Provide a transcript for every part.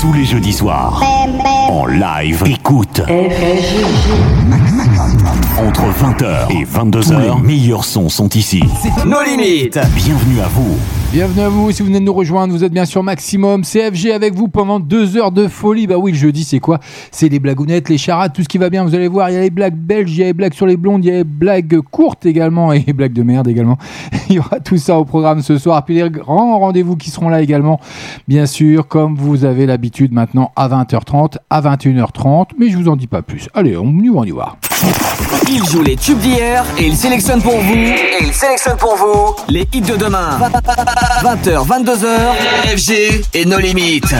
Tous les jeudis soirs, en live, écoute. Entre 20h et 22h, les meilleurs sons sont ici. Nos limites. Bienvenue à vous. Bienvenue à vous, si vous venez de nous rejoindre, vous êtes bien sur Maximum CFG avec vous pendant deux heures de folie. Bah oui, le jeudi, c'est quoi? C'est les blagounettes, les charades, tout ce qui va bien. Vous allez voir, il y a les blagues belges, il y a les blagues sur les blondes, il y a les blagues courtes également et les blagues de merde également. Il y aura tout ça au programme ce soir. Puis les grands rendez-vous qui seront là également, bien sûr, comme vous avez l'habitude maintenant à 20h30, à 21h30. Mais je vous en dis pas plus. Allez, on, on y va. Il joue les tubes d'hier et il sélectionne pour vous. Et il sélectionne pour vous les hits de demain. 20h, 22h, FG et nos limites.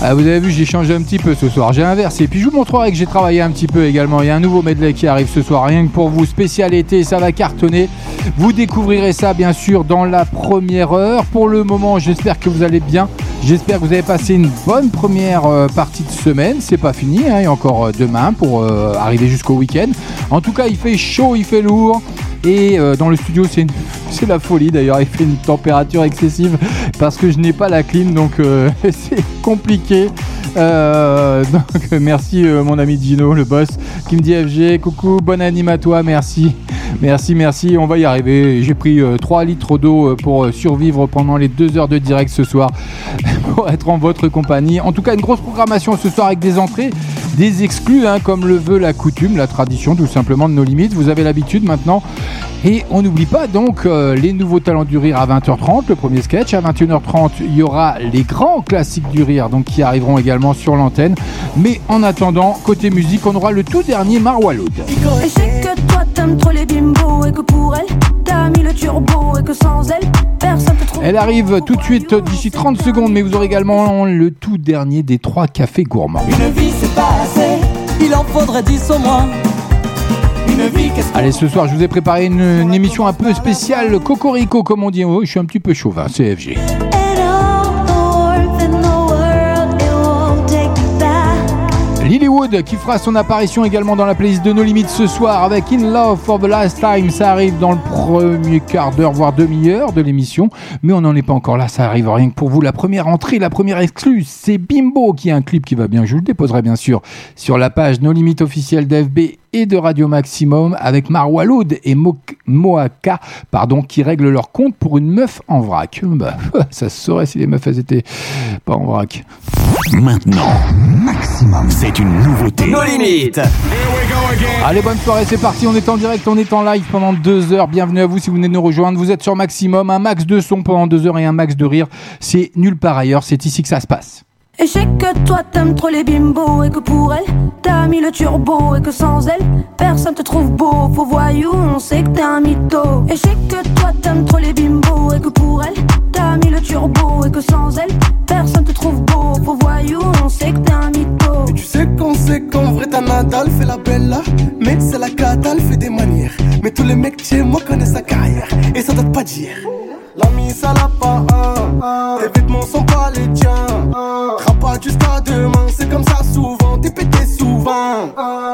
Ah, vous avez vu, j'ai changé un petit peu ce soir. J'ai inversé. Puis je vous montrerai que j'ai travaillé un petit peu également. Il y a un nouveau medley qui arrive ce soir, rien que pour vous. Spécial été, ça va cartonner. Vous découvrirez ça bien sûr dans la première heure. Pour le moment, j'espère que vous allez bien. J'espère que vous avez passé une bonne première euh, partie de semaine. C'est pas fini, hein. il y a encore euh, demain pour euh, arriver jusqu'au week-end. En tout cas, il fait chaud, il fait lourd. Et euh, dans le studio, c'est la folie d'ailleurs. Il fait une température excessive parce que je n'ai pas la clim, donc euh, c'est compliqué. Euh, donc merci mon ami Gino, le boss, qui me dit FG, coucou, bonne anime à toi, merci. Merci, merci, on va y arriver. J'ai pris euh, 3 litres d'eau pour survivre pendant les 2 heures de direct ce soir, pour être en votre compagnie. En tout cas, une grosse programmation ce soir avec des entrées, des exclus, hein, comme le veut la coutume, la tradition tout simplement de nos limites. Vous avez l'habitude maintenant. Et on n'oublie pas donc euh, les nouveaux talents du rire à 20h30, le premier sketch. À 21h30, il y aura les grands classiques du rire donc qui arriveront également sur l'antenne. Mais en attendant, côté musique, on aura le tout dernier Marwa Loud. Et je sais que toi t'aimes trop les bimbos et que pour elle t'as mis le turbo et que sans elle personne te trouve. Elle arrive tout de suite d'ici 30 secondes, mais vous aurez également le tout dernier des trois cafés gourmands. Une vie c'est pas assez, il en faudrait dix au moins. Allez, ce soir, je vous ai préparé une, une émission un peu spéciale, Cocorico, comme on dit. Oh, je suis un petit peu chauvin, c'est FG. And all the worth in the world, it won't take me back. Lilywood qui fera son apparition également dans la playlist de nos limites ce soir avec In Love for the Last Time. Ça arrive dans le premier quart d'heure, voire demi-heure de l'émission. Mais on n'en est pas encore là, ça arrive rien que pour vous. La première entrée, la première exclue, c'est Bimbo qui a un clip qui va bien. Je vous le déposerai bien sûr sur la page Nos limites officielles d'FB et de Radio Maximum avec Marwa Loud et Mo- Moaka pardon, qui règlent leur compte pour une meuf en vrac. Bah, ça se saurait si les meufs elles étaient pas en vrac. Maintenant, Maximum, c'est une nouveauté. Nos limites. Allez, bonne soirée, c'est parti. On est en direct, on est en live pendant deux heures. Bienvenue à vous si vous venez de nous rejoindre. Vous êtes sur Maximum, un max de son pendant deux heures et un max de rire. C'est nulle part ailleurs, c'est ici que ça se passe. Et je sais que toi t'aimes trop les bimbos et que pour elle t'as mis le turbo et que sans elle personne te trouve beau. Faux voyou, on sait que t'es un mytho. Et je sais que toi t'aimes trop les bimbos et que pour elle t'as mis le turbo et que sans elle personne te trouve beau. Faux voyou, on sait que t'es un mytho. Tu sais qu'on sait qu'en vrai ta Nadal fait la belle Mais c'est la cata, elle fait des manières Mais tous les mecs chez moi connaissent sa carrière Et ça date pas d'hier La mise à la pas un, Tes vêtements sont pas les tiens. Rap pas jusqu'à demain C'est comme ça souvent, t'es pété souvent.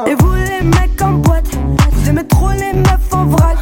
Et vous les mecs en boîte, vous aimez trop les meufs en vrac.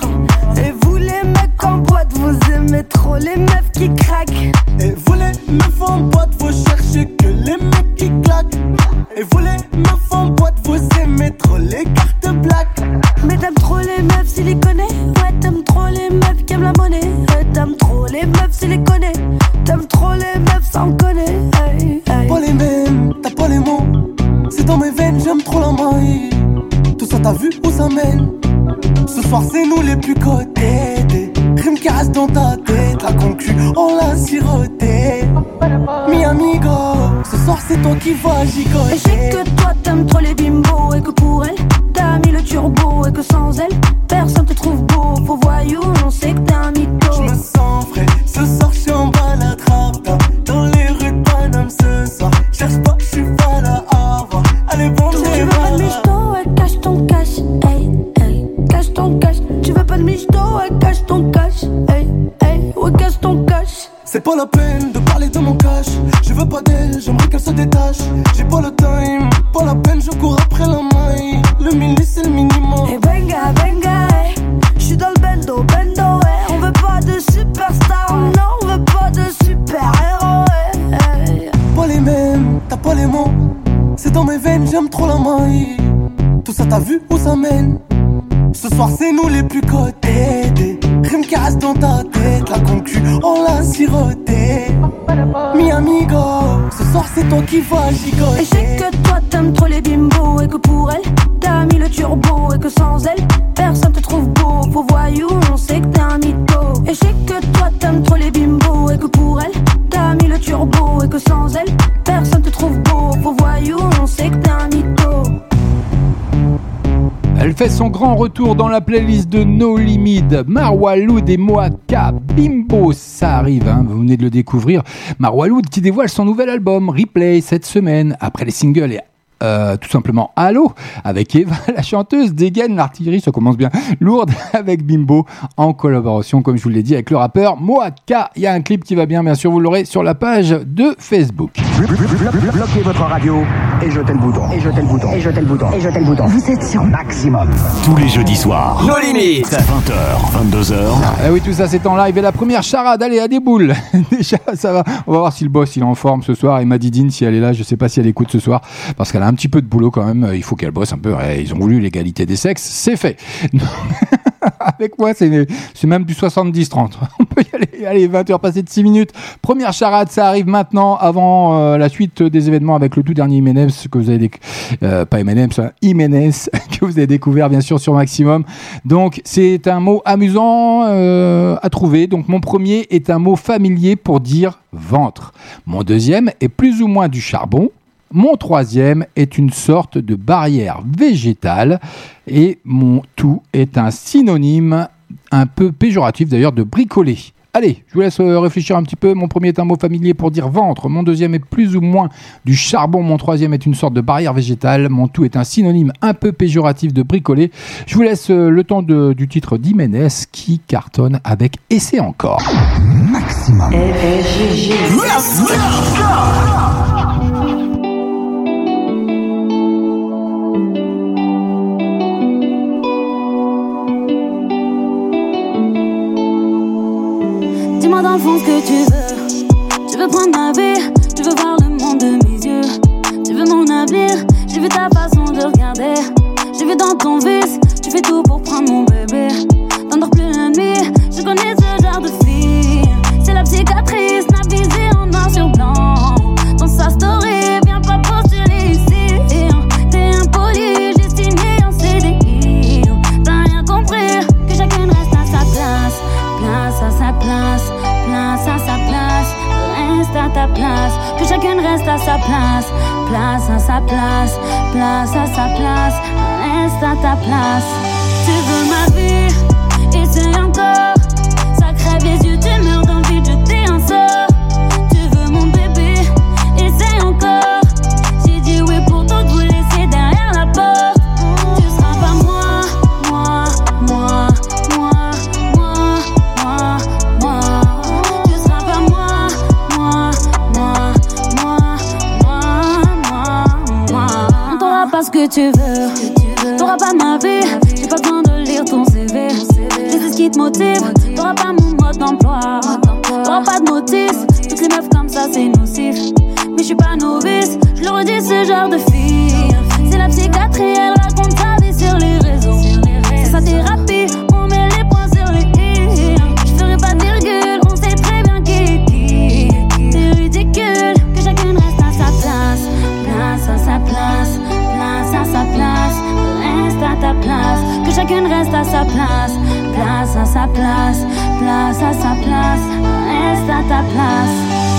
La playlist de No Limit. Marwa Loud et Moaka Bimbo, ça arrive, hein, vous venez de le découvrir. Marwa Loud qui dévoile son nouvel album Replay cette semaine. Après les singles et euh, tout simplement Allo avec Eva, la chanteuse dégaine l'artillerie, ça commence bien. Lourde avec Bimbo en collaboration, comme je vous l'ai dit, avec le rappeur Moaka. Il y a un clip qui va bien, bien sûr, vous l'aurez sur la page de Facebook. Bloquez votre radio et jetez le bouton. Et jetez le bouton. Et jetez le bouton. Et jetez le bouton. Vous êtes sur maximum. Tous les jeudis soirs. Nos limites. 20h, 22h. Eh oui, tout ça c'est en live. Et la première charade, allez, à des boules. Déjà, ça va. On va voir si le boss il est en forme ce soir. Et Madidine, si elle est là, je sais pas si elle écoute ce soir. Parce qu'elle a un petit peu de boulot quand même. Il faut qu'elle bosse un peu. Ils ont voulu l'égalité des sexes. C'est fait. Avec moi, c'est même du 70-30. On peut y aller. Allez, 20h passées de 6 minutes. Première charade, ça arrive maintenant avant euh, la suite des événements avec le tout dernier Imenes que vous avez euh, pas hein, que vous avez découvert bien sûr sur Maximum. Donc c'est un mot amusant euh, à trouver. Donc mon premier est un mot familier pour dire ventre. Mon deuxième est plus ou moins du charbon. Mon troisième est une sorte de barrière végétale et mon tout est un synonyme un peu péjoratif d'ailleurs de bricoler. Allez, je vous laisse euh, réfléchir un petit peu. Mon premier est un mot familier pour dire ventre. Mon deuxième est plus ou moins du charbon. Mon troisième est une sorte de barrière végétale. Mon tout est un synonyme un peu péjoratif de bricoler. Je vous laisse euh, le temps de- du titre d'Iménez qui cartonne avec Essai encore. Maximum. Tu veux. Tu veux prendre ma vie, tu veux voir le monde de mes yeux. Tu veux mon avenir, j'ai vu ta façon de regarder. J'ai vu dans ton vice, tu fais tout pour prendre mon bébé. Reste à sa place. Place à sa place, place à sa place. Reste à ta place. Tu veux ma tu veux. T'auras pas ma vie, j'ai pas besoin de lire ton CV. Je sais ce qui te motive, t'auras pas mon mode d'emploi. T'auras pas de notice, toutes les meufs comme ça c'est nocif. Mais je suis pas novice, je le redis, ce genre de fille. C'est la psychiatrie, elle reste à sa place. Place à sa place, place à sa place. Reste à ta place.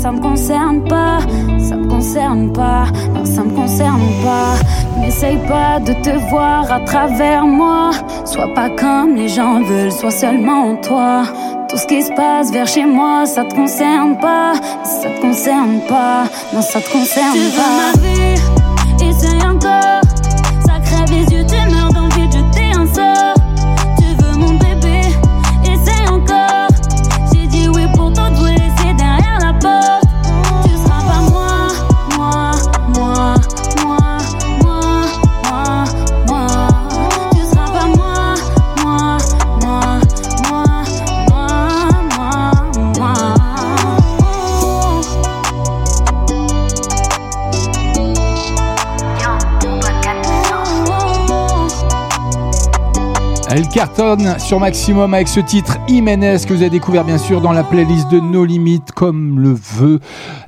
Ça me concerne pas. Ça me concerne pas, non, ça me concerne pas. N'essaye pas de te voir à travers moi. Sois pas comme les gens veulent, sois seulement toi. Tout ce qui se passe vers chez moi, ça te concerne pas. Ça te concerne pas. Non, ça te concerne tu pas. Cartonne sur Maximum avec ce titre Jiménez que vous avez découvert bien sûr dans la playlist de No Limites comme le veut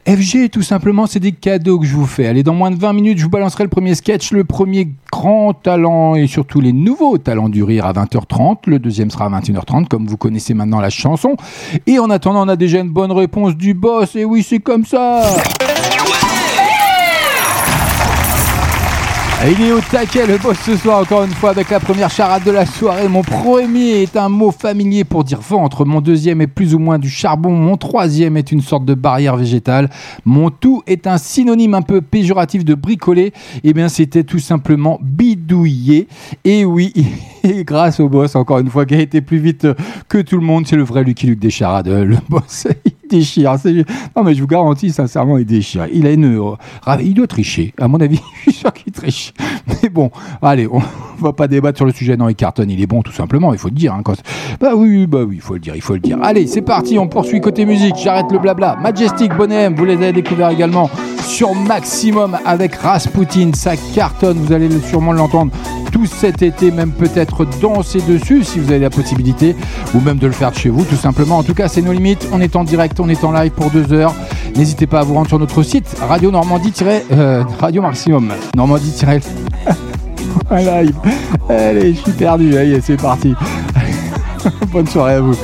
FG tout simplement c'est des cadeaux que je vous fais. Allez dans moins de 20 minutes je vous balancerai le premier sketch, le premier grand talent et surtout les nouveaux talents du rire à 20h30. Le deuxième sera à 21h30 comme vous connaissez maintenant la chanson. Et en attendant on a déjà une bonne réponse du boss et oui c'est comme ça. Il est au taquet le boss ce soir encore une fois avec la première charade de la soirée. Mon premier est un mot familier pour dire ventre. Mon deuxième est plus ou moins du charbon. Mon troisième est une sorte de barrière végétale. Mon tout est un synonyme un peu péjoratif de bricoler. Eh bien c'était tout simplement bidouiller. Et oui, grâce au boss encore une fois qui a été plus vite que tout le monde. C'est le vrai Lucky Luke des charades. Le boss déchire. Non, mais je vous garantis, sincèrement, il déchire. Il a une. Il doit tricher. À mon avis, je suis sûr qu'il triche. Mais bon, allez, on va pas débattre sur le sujet. Non, il cartonne, il est bon, tout simplement. Il faut le dire. Hein, Bah oui, bah oui, il faut le dire, il faut le dire. Allez, c'est parti, on poursuit côté musique. J'arrête le blabla. Majestic Bonhomme, vous les avez découverts également sur Maximum avec Rasputin. Ça cartonne, vous allez sûrement l'entendre tout cet été, même peut-être danser dessus si vous avez la possibilité, ou même de le faire de chez vous, tout simplement. En tout cas, c'est nos limites. On est en direct on est en live pour deux heures. N'hésitez pas à vous rendre sur notre site Radio Normandie euh, Maximum Normandie live. Allez, je suis perdu. Allez, c'est parti. Bonne soirée à vous.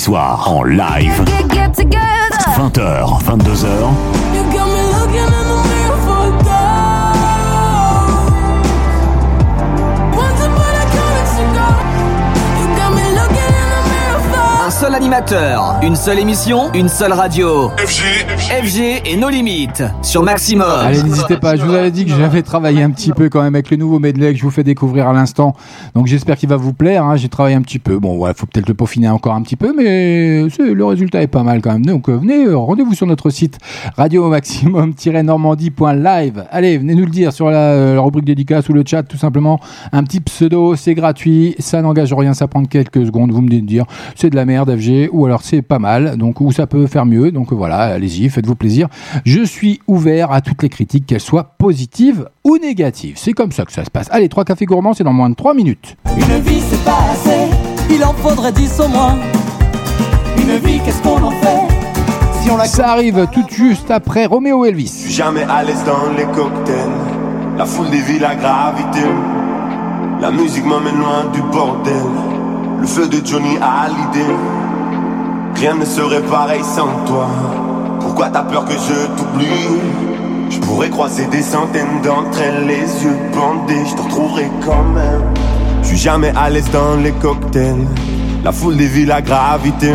Soirs en live. 20h, 22h. Un seul animateur, une seule émission, une seule radio. FG, FG et nos limites sur Maximum. Allez, n'hésitez pas. Je vous avais dit que j'avais travaillé un petit peu quand même avec le nouveau medley que je vous fais découvrir à l'instant. Donc j'espère qu'il va vous plaire. hein. J'ai travaillé un petit peu. Bon, ouais, faut peut-être le peaufiner encore un petit peu, mais le résultat est pas mal quand même. Donc euh, venez, euh, rendez-vous sur notre site radio maximum-normandie.live. Allez, venez nous le dire sur la, euh, la rubrique dédicace ou le chat, tout simplement. Un petit pseudo, c'est gratuit, ça n'engage rien, ça prend quelques secondes. Vous me dites de dire c'est de la merde, FG, ou alors c'est pas mal, donc ou ça peut faire mieux. Donc voilà, allez-y, faites-vous plaisir. Je suis ouvert à toutes les critiques, qu'elles soient positives ou négatives. C'est comme ça que ça se passe. Allez, trois cafés gourmands, c'est dans moins de trois minutes. Une vie c'est pas assez, il en faudrait dix au moins. Une vie, qu'est-ce qu'on en fait Si on la Ça arrive tout juste après Roméo Elvis. Jamais à l'aise dans les cocktails. La foule dévie la gravité. La musique m'emmène loin du bordel. Le feu de Johnny a l'idée. Rien ne serait pareil sans toi. Pourquoi t'as peur que je t'oublie? Je pourrais croiser des centaines d'entre elles, les yeux bandés. Je te retrouverai quand même. Je suis jamais à l'aise dans les cocktails. La foule dévie la gravité.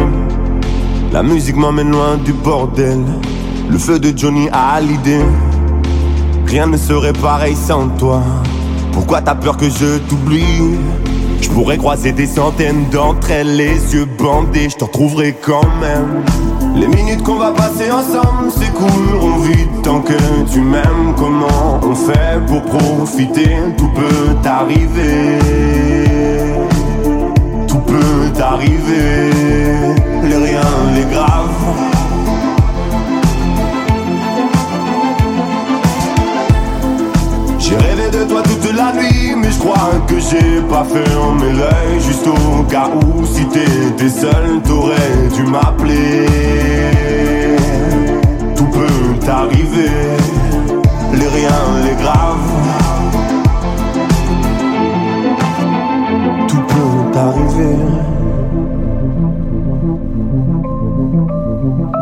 La musique m'emmène loin du bordel. Le feu de Johnny a l'idée. Rien ne serait pareil sans toi. Pourquoi t'as peur que je t'oublie? Je pourrais croiser des centaines d'entre elles, les yeux bandés, je te retrouverai quand même. Les minutes qu'on va passer ensemble s'écouleront vite tant que tu m'aimes. Comment on fait pour profiter? Tout peut arriver. Tout peut arriver. Les rien, les graves. Crois que j'ai pas fermé l'œil. Juste au cas où, si t'étais seul, t'aurais dû m'appeler. Tout peut arriver, les riens, les graves. Tout peut arriver.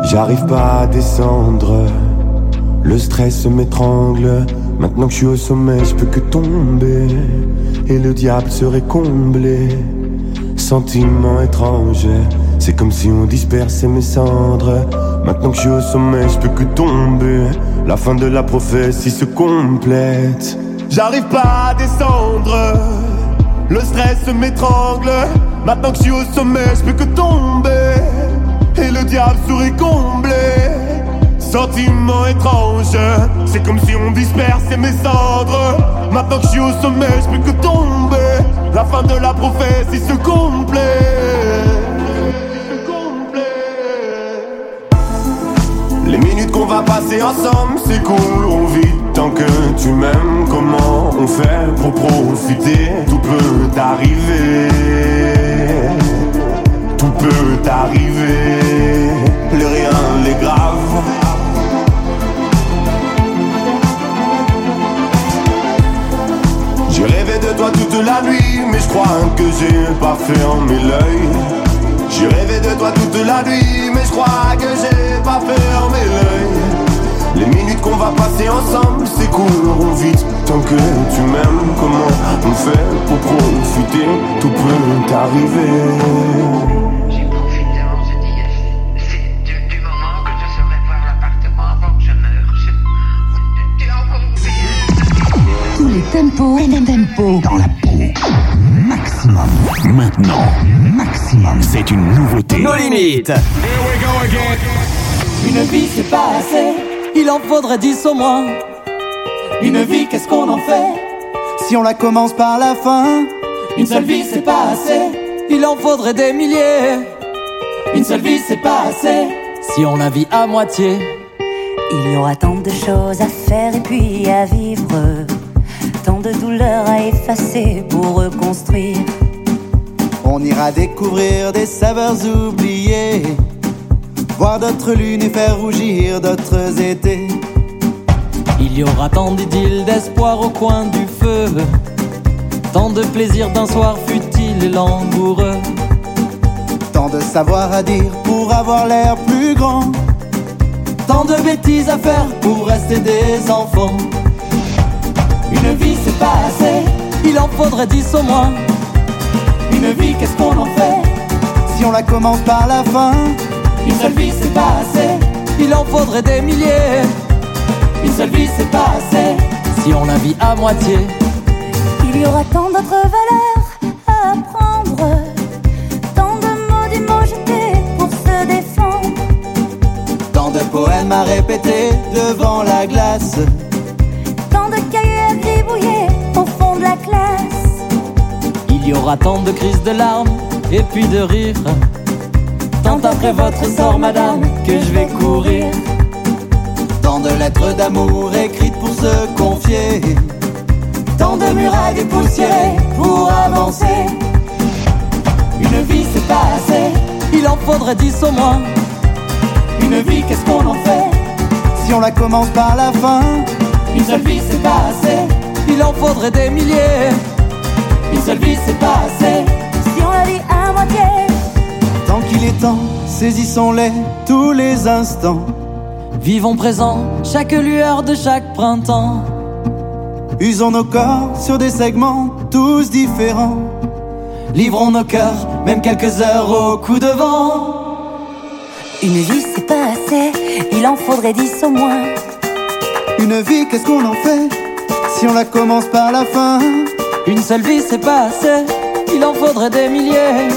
J'arrive pas à descendre. Le stress m'étrangle. Maintenant que je suis au sommet, je peux que tomber. Et le diable serait comblé. Sentiment étrange. C'est comme si on dispersait mes cendres. Maintenant que je suis au sommet, je peux que tomber. La fin de la prophétie se complète. J'arrive pas à descendre. Le stress m'étrangle. Maintenant que je suis au sommet, je peux que tomber. Et le diable serait comblé. Sentiment étrange, c'est comme si on dispersait mes cendres. Maintenant que je suis au sommet, je peux que tomber. La fin de la prophétie se complète. Les minutes qu'on va passer ensemble s'écouleront vite tant que tu m'aimes. Comment on fait pour profiter? Tout peut arriver. Tout peut arriver. Les rien, les graves. Toi toute la nuit, mais je crois que j'ai pas fermé l'œil. J'ai rêvé de toi toute la nuit, mais je crois que j'ai pas fermé l'œil. Les minutes qu'on va passer ensemble s'écouleront vite tant que tu m'aimes. Comment on fait pour profiter? Tout peut arriver. Les tempos dans la peau. Maximum, Maintenant, maximum. c'est une nouveauté. Nos limites. Une vie c'est pas assez, il en faudrait dix au moins. Une vie qu'est-ce qu'on en fait? Si on la commence par la fin, une seule vie c'est pas assez, il en faudrait des milliers. Une seule vie c'est pas assez, si on la vit à moitié. Il y aura tant de choses à faire et puis à vivre, de douleurs à effacer pour reconstruire. On ira découvrir des saveurs oubliées, voir d'autres lunes et faire rougir d'autres étés. Il y aura tant d'idylles, d'espoir au coin du feu, tant de plaisir d'un soir futile et langoureux. Tant de savoir à dire pour avoir l'air plus grand. Tant de bêtises à faire pour rester des enfants. Pas assez, il en faudrait dix au moins. Une vie qu'est-ce qu'on en fait Si on la commence par la fin, Une seule vie c'est pas assez, il en faudrait des milliers. Une seule vie c'est pas assez, si on la vit à moitié. Il y aura tant d'autres valeurs à apprendre, tant de mots du mot jetés pour se défendre. tant de poèmes à répéter devant la glace. Tant de cahiers à gribouiller Il y aura tant de crises de larmes et puis de rires. Tant après votre sort, madame, que je vais courir. Tant de lettres d'amour écrites pour se confier. Tant de murailles dépoussiérées pour avancer. Une vie c'est pas assez, il en faudrait dix au moins. Une vie qu'est-ce qu'on en fait? Si on la commence par la fin, Une seule vie c'est pas assez, il en faudrait des milliers. Une seule vie c'est pas assez, Si on la vit à moitié. tant qu'il est temps, saisissons-les tous les instants. Vivons présent, chaque lueur de chaque printemps. Usons nos corps sur des segments tous différents. Livrons nos cœurs, même quelques heures au coup de vent. Une vie, c'est pas assez, il en faudrait dix au moins. Une vie, qu'est-ce qu'on en fait? Si on la commence par la fin Une seule vie c'est pas assez, il en faudrait des milliers.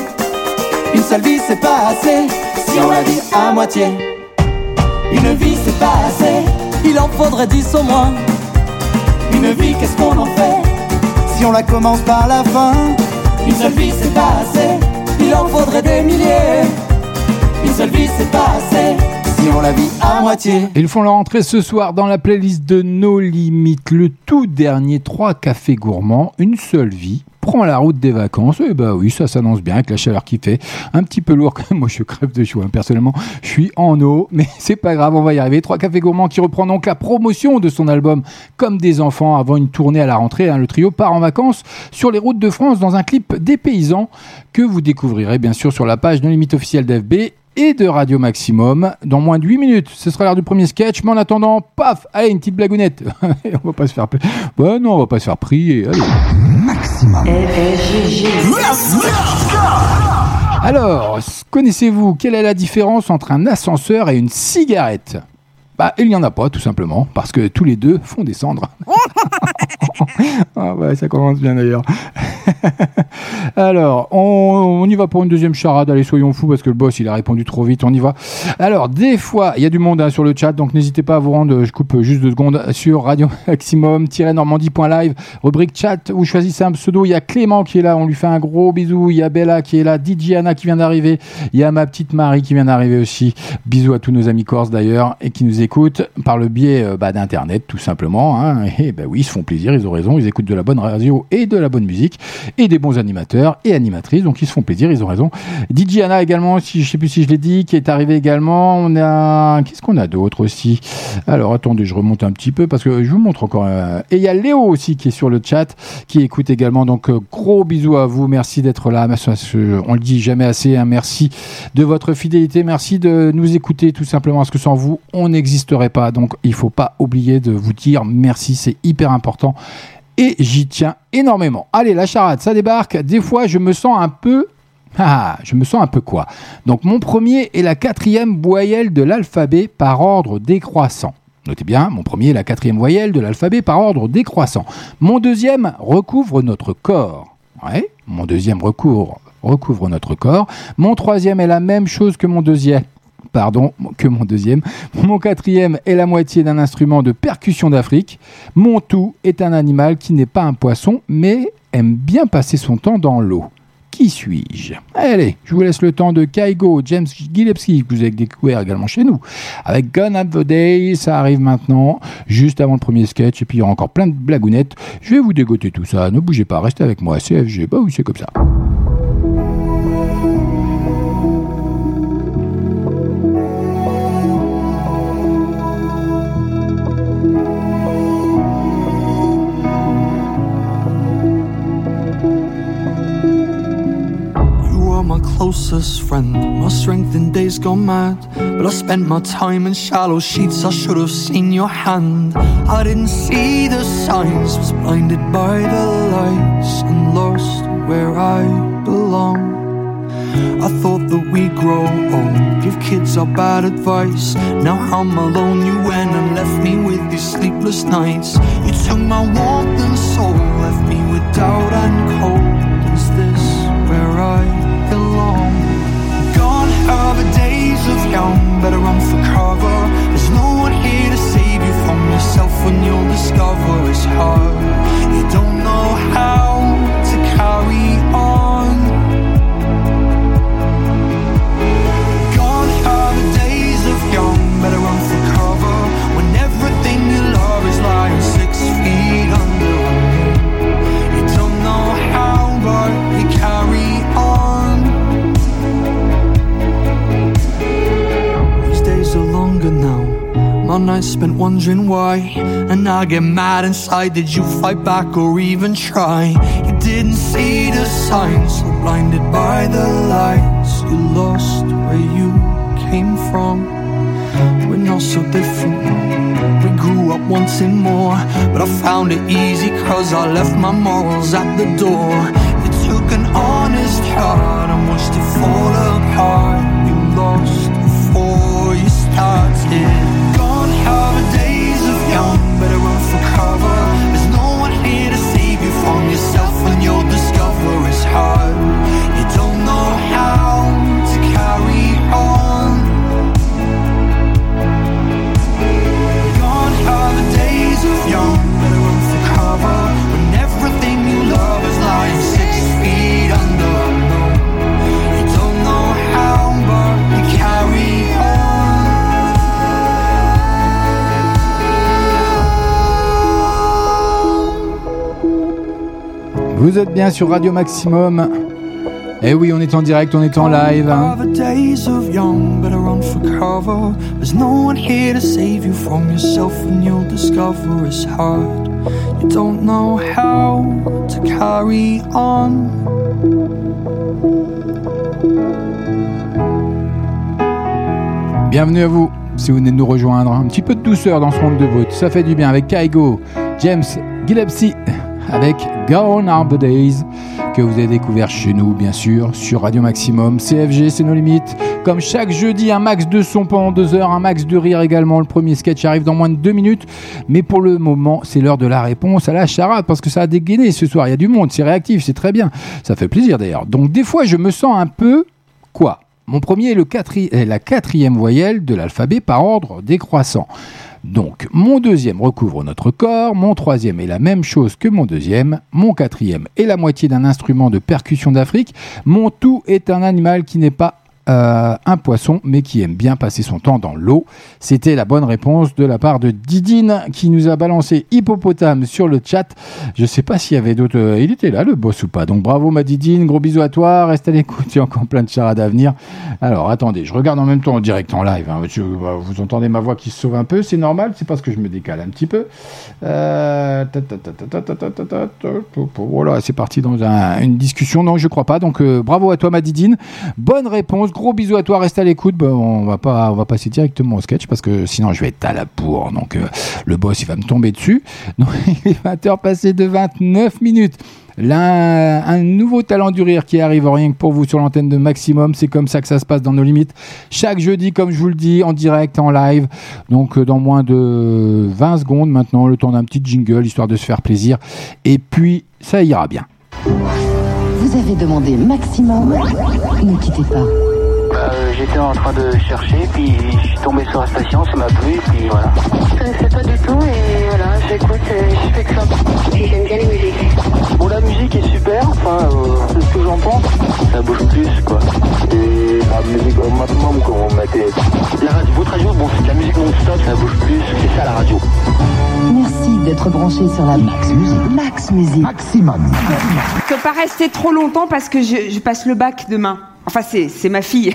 Une seule vie c'est pas assez, si on la vit à moitié. Une vie c'est pas assez, il en faudrait dix au moins. Une vie qu'est-ce qu'on en fait? Si on la commence par la fin Une seule vie c'est pas assez, il en faudrait des milliers. Une seule vie c'est pas assez, Ils font leur entrée ce soir dans la playlist de No Limites, le tout dernier 3 cafés gourmands, une seule vie. Prend la route des vacances, et bah oui, ça s'annonce bien avec la chaleur qui fait. Un petit peu lourd quand même, moi je crève de chaud, personnellement, je suis en eau, mais c'est pas grave, on va y arriver. Trois cafés gourmands qui reprend donc la promotion de son album Comme des enfants avant une tournée à la rentrée. hein. Le trio part en vacances sur les routes de France dans un clip des paysans que vous découvrirez bien sûr sur la page No Limites officielle d'FB et de Radio Maximum dans moins de 8 minutes. Ce sera l'heure du premier sketch, mais en attendant, paf, allez, une petite blagounette. on va pas se faire... pri- Bah non, on va pas se faire prier. Allez. Maximum. Alors, s- connaissez-vous quelle est la différence entre un ascenseur et une cigarette? Bah, il n'y en a pas, tout simplement, parce que tous les deux font descendre. ah ouais, ça commence bien d'ailleurs. Alors, on, on y va pour une deuxième charade. Allez, soyons fous parce que le boss il a répondu trop vite. On y va. Alors, des fois, il y a du monde hein, sur le chat, donc n'hésitez pas à vous rendre. Je coupe juste deux secondes sur Radio Maximum-normandie.live, rubrique chat. Vous choisissez un pseudo. Il y a Clément qui est là. On lui fait un gros bisou. Il y a Bella qui est là. DJ Anna qui vient d'arriver. Il y a ma petite Marie qui vient d'arriver aussi. Bisous à tous nos amis corses d'ailleurs et qui nous écoutent par le biais euh, bah, d'internet tout simplement. hein. Et bah oui, ils se font plaisir. Ils ont raison. Ils écoutent de la bonne radio et de la bonne musique et des bons animateurs et animatrices. Donc ils se font plaisir, ils ont raison. DJ Anna également, si je sais plus si je l'ai dit, qui est arrivé également. On a qu'est-ce qu'on a d'autre aussi? Alors attendez, je remonte un petit peu parce que je vous montre encore. Et il y a Léo aussi qui est sur le chat, qui écoute également. Donc euh, gros bisous à vous, merci d'être là. On le dit jamais assez. hein. Merci de votre fidélité, merci de nous écouter tout simplement parce que sans vous, on Donc il faut pas oublier de vous dire merci, c'est hyper important et j'y tiens énormément. Allez, la charade, ça débarque. Des fois, je me sens un peu... Ah, je me sens un peu quoi Donc, mon premier est la quatrième voyelle de l'alphabet par ordre décroissant. Notez bien, mon premier est la quatrième voyelle de l'alphabet par ordre décroissant. Mon deuxième recouvre notre corps. Mon deuxième recouvre, recouvre notre corps. Mon troisième est la même chose que mon deuxième pardon, que mon deuxième. Mon quatrième est la moitié d'un instrument de percussion d'Afrique. Mon tout est un animal qui n'est pas un poisson, mais aime bien passer son temps dans l'eau. Qui suis-je? Allez, je vous laisse le temps de Kaigo, James Gillespie, que vous avez découvert également chez nous. Avec Gone at the Day, ça arrive maintenant, juste avant le premier sketch, et puis il y aura encore plein de blagounettes. Je vais vous dégoter tout ça, ne bougez pas, restez avec moi, CFG, bah oui, c'est comme ça. Closest friend. My strength in days gone mad. But I spent my time in shallow sheets. I should have seen your hand. I didn't see the signs, was blinded by the lights and lost where I belong. I thought that we'd grow old, give kids our bad advice. Now I'm alone, you went and left me with these sleepless nights. You took my warmth and soul, left me with doubt and cold. Of young, better run for cover. There's no one here to save you from yourself when you'll discover it's hard. You don't know how My nights spent wondering why. And I get mad inside. Did you fight back or even try? You didn't see the signs, so blinded by the lights. You lost where you came from. We're not so different. We grew up wanting more. But I found it easy cause I left my morals at the door. You took an honest heart and watched it fall apart. You lost before you started. Are days of young, better run for cover. There's no one here to save you from yourself when you'll discover it's hard. Vous êtes bien sur Radio Maximum. Eh oui, on est en direct, on est en live. hein. Are the days of young, better run for cover. There's no one here to save you from yourself, and you'll discover it's hard. You don't know how to carry on. Bienvenue à vous, si vous venez de nous rejoindre. Un petit peu de douceur dans ce monde de vote, ça fait du bien avec Kaigo, James Gillespie, avec Gone Are Days, que vous avez découvert chez nous, bien sûr, sur Radio Maximum. CFG, c'est nos limites. Comme chaque jeudi, un max de son pendant deux heures, un max de rire également. Le premier sketch arrive dans moins de deux minutes. Mais pour le moment, c'est l'heure de la réponse à la charade, parce que ça a dégainé ce soir. Il y a du monde, c'est réactif, c'est très bien. Ça fait plaisir d'ailleurs. Donc des fois, je me sens un peu... Quoi? Mon premier est, la quatrième voyelle de l'alphabet par ordre décroissant. Donc, mon deuxième recouvre notre corps, mon troisième est la même chose que mon deuxième, mon quatrième est la moitié d'un instrument de percussion d'Afrique, mon tout est un animal qui n'est pas un poisson, mais qui aime bien passer son temps dans l'eau. C'était la bonne réponse de la part de Didine qui nous a balancé hippopotame sur le chat. Je sais pas s'il y avait d'autres. Il était là, le boss ou pas. Donc bravo, ma Didine. Gros bisous à toi. Reste à l'écoute. Il y a encore plein de charades à venir. Alors attendez, je regarde en même temps en direct, en live. Vous entendez ma voix qui se sauve un peu. C'est normal. C'est parce que je me décale un petit peu. Voilà, c'est parti dans une discussion. Non, je crois pas. Donc bravo à toi, ma Didine. Bonne réponse Gros bisous à toi. Reste à l'écoute. On va pas, on va passer directement au sketch parce que sinon je vais être à la bourre. Donc euh, le boss il va me tomber dessus. Donc il est 20h passé de 29 minutes. Là, un nouveau talent du rire qui arrive rien que pour vous sur l'antenne de Maximum. C'est comme ça que ça se passe dans nos limites. Chaque jeudi, comme je vous le dis, en direct, en live. Donc, euh, dans moins de 20 secondes maintenant, le temps d'un petit jingle, histoire de se faire plaisir. Et puis, ça ira bien. Vous avez demandé maximum. Ne quittez pas. Euh, J'étais en train de chercher, puis je suis tombé sur la station, ça m'a plu, puis voilà. Je connaissais pas du tout et voilà, j'écoute et je fais que ça. Et j'aime bien les musiques. Bon, la musique est super, enfin, euh, c'est ce que j'en pense. Ça bouge plus, quoi. Et la musique au maximum, quand on mettait. La radio, votre radio, bon, c'est de la musique non-stop, ça bouge plus, c'est ça la radio. Merci d'être branché sur la Max Musique. Max Musique. Maximum. Je peux pas rester trop longtemps parce que je, je passe le bac demain. Enfin, c'est, c'est ma fille.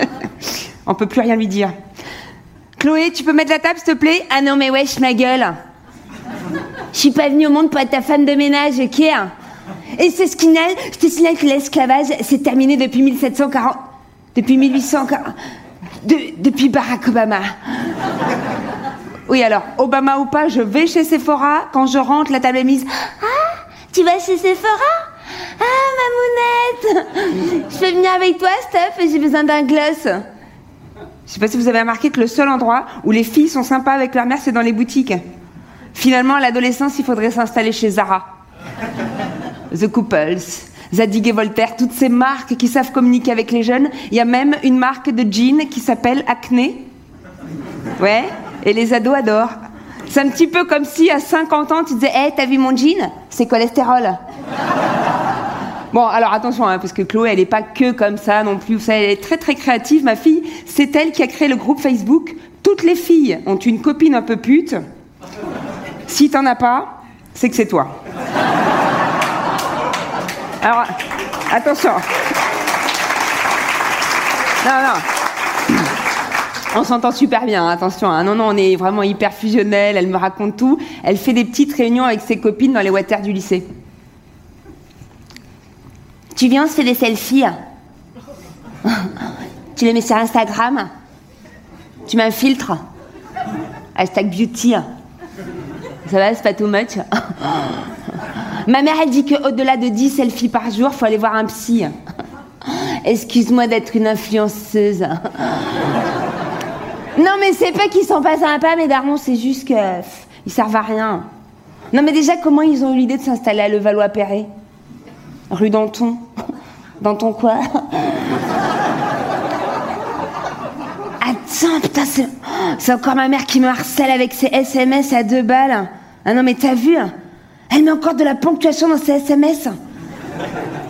On peut plus rien lui dire. Chloé, tu peux mettre la table, s'il te plaît? Ah non, mais wesh, ma gueule. Je suis pas venue au monde pour être ta femme de ménage, ok? Et c'est ce qui je te signale que l'esclavage s'est terminé depuis 1740. Depuis 1840. de- depuis Barack Obama. Oui, alors, Obama ou pas, je vais chez Sephora. Quand je rentre, la table est mise. Ah, tu vas chez Sephora? Je peux venir avec toi, Steph J'ai besoin d'un gloss. Je sais pas si vous avez remarqué que le seul endroit où les filles sont sympas avec leur mère, c'est dans les boutiques. Finalement, à l'adolescence, il faudrait s'installer chez Zara. The Couples, Zadig et Voltaire, toutes ces marques qui savent communiquer avec les jeunes. Il y a même une marque de jeans qui s'appelle Acné. Ouais, et les ados adorent. C'est un petit peu comme si à 50 ans tu disais Hé, t'as vu mon jean? C'est cholestérol. Bon, alors attention, hein, parce que Chloé, elle n'est pas que comme ça non plus. Elle est très très créative, ma fille. C'est elle qui a créé le groupe Facebook. Toutes les filles ont une copine un peu pute. Si t'en as pas, c'est que c'est toi. Alors, attention. Non, non. On s'entend super bien, attention. hein. Non, non, on est vraiment hyper fusionnel. Elle me raconte tout. Elle fait des petites réunions avec ses copines dans les water du lycée. Tu viens, on se fait des selfies. tu les mets sur Instagram. Tu mets un filtre. Hashtag beauty. Ça va, c'est pas too much. Ma mère, elle dit qu'au-delà de 10 selfies par jour, faut aller voir un psy. Excuse-moi d'être une influenceuse. Non, mais c'est pas qu'ils sont pas sympas, mes darons, c'est juste que pff, ils servent à rien. Non, mais déjà, comment ils ont eu l'idée de s'installer à Levallois-Perret? Rue Danton Danton quoi? Attends, putain, c'est... c'est encore ma mère qui me harcèle avec ses SMS à deux balles. Ah non, mais t'as vu? Elle met encore de la ponctuation dans ses SMS.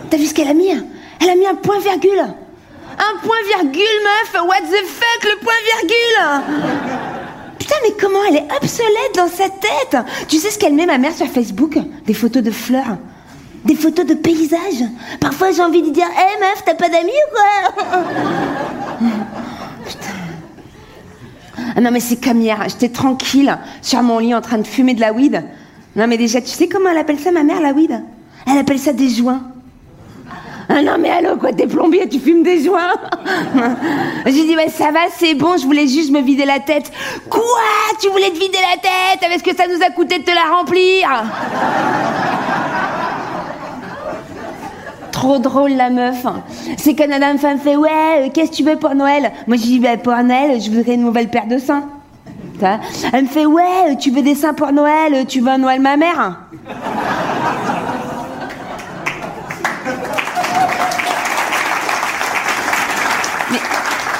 T'as vu ce qu'elle a mis? Elle a mis un point virgule. Un point virgule, meuf What the fuck, le point virgule? Putain, mais comment elle est obsolète dans sa tête? Tu sais ce qu'elle met, ma mère, sur Facebook? Des photos de fleurs. Des photos de paysages. Parfois, j'ai envie de dire Hé, meuf, t'as pas d'amis ou quoi Putain. Ah non, mais c'est comme hier. J'étais tranquille sur mon lit en train de fumer de la weed. Non, mais déjà, tu sais comment elle appelle ça, ma mère, la weed Elle appelle ça des joints. Ah non mais allô quoi t'es plombier tu fumes des joints J'ai dit ouais ça va c'est bon je voulais juste me vider la tête Quoi? Tu voulais te vider la tête? Avec ce que ça nous a coûté de te la remplir? Trop drôle la meuf C'est quand dame femme fait ouais euh, qu'est-ce que tu veux pour Noël? Moi je dis bah pour Noël je voudrais une nouvelle paire de seins Ça. Elle me fait ouais euh, tu veux des seins pour Noël euh, tu veux un Noël ma mère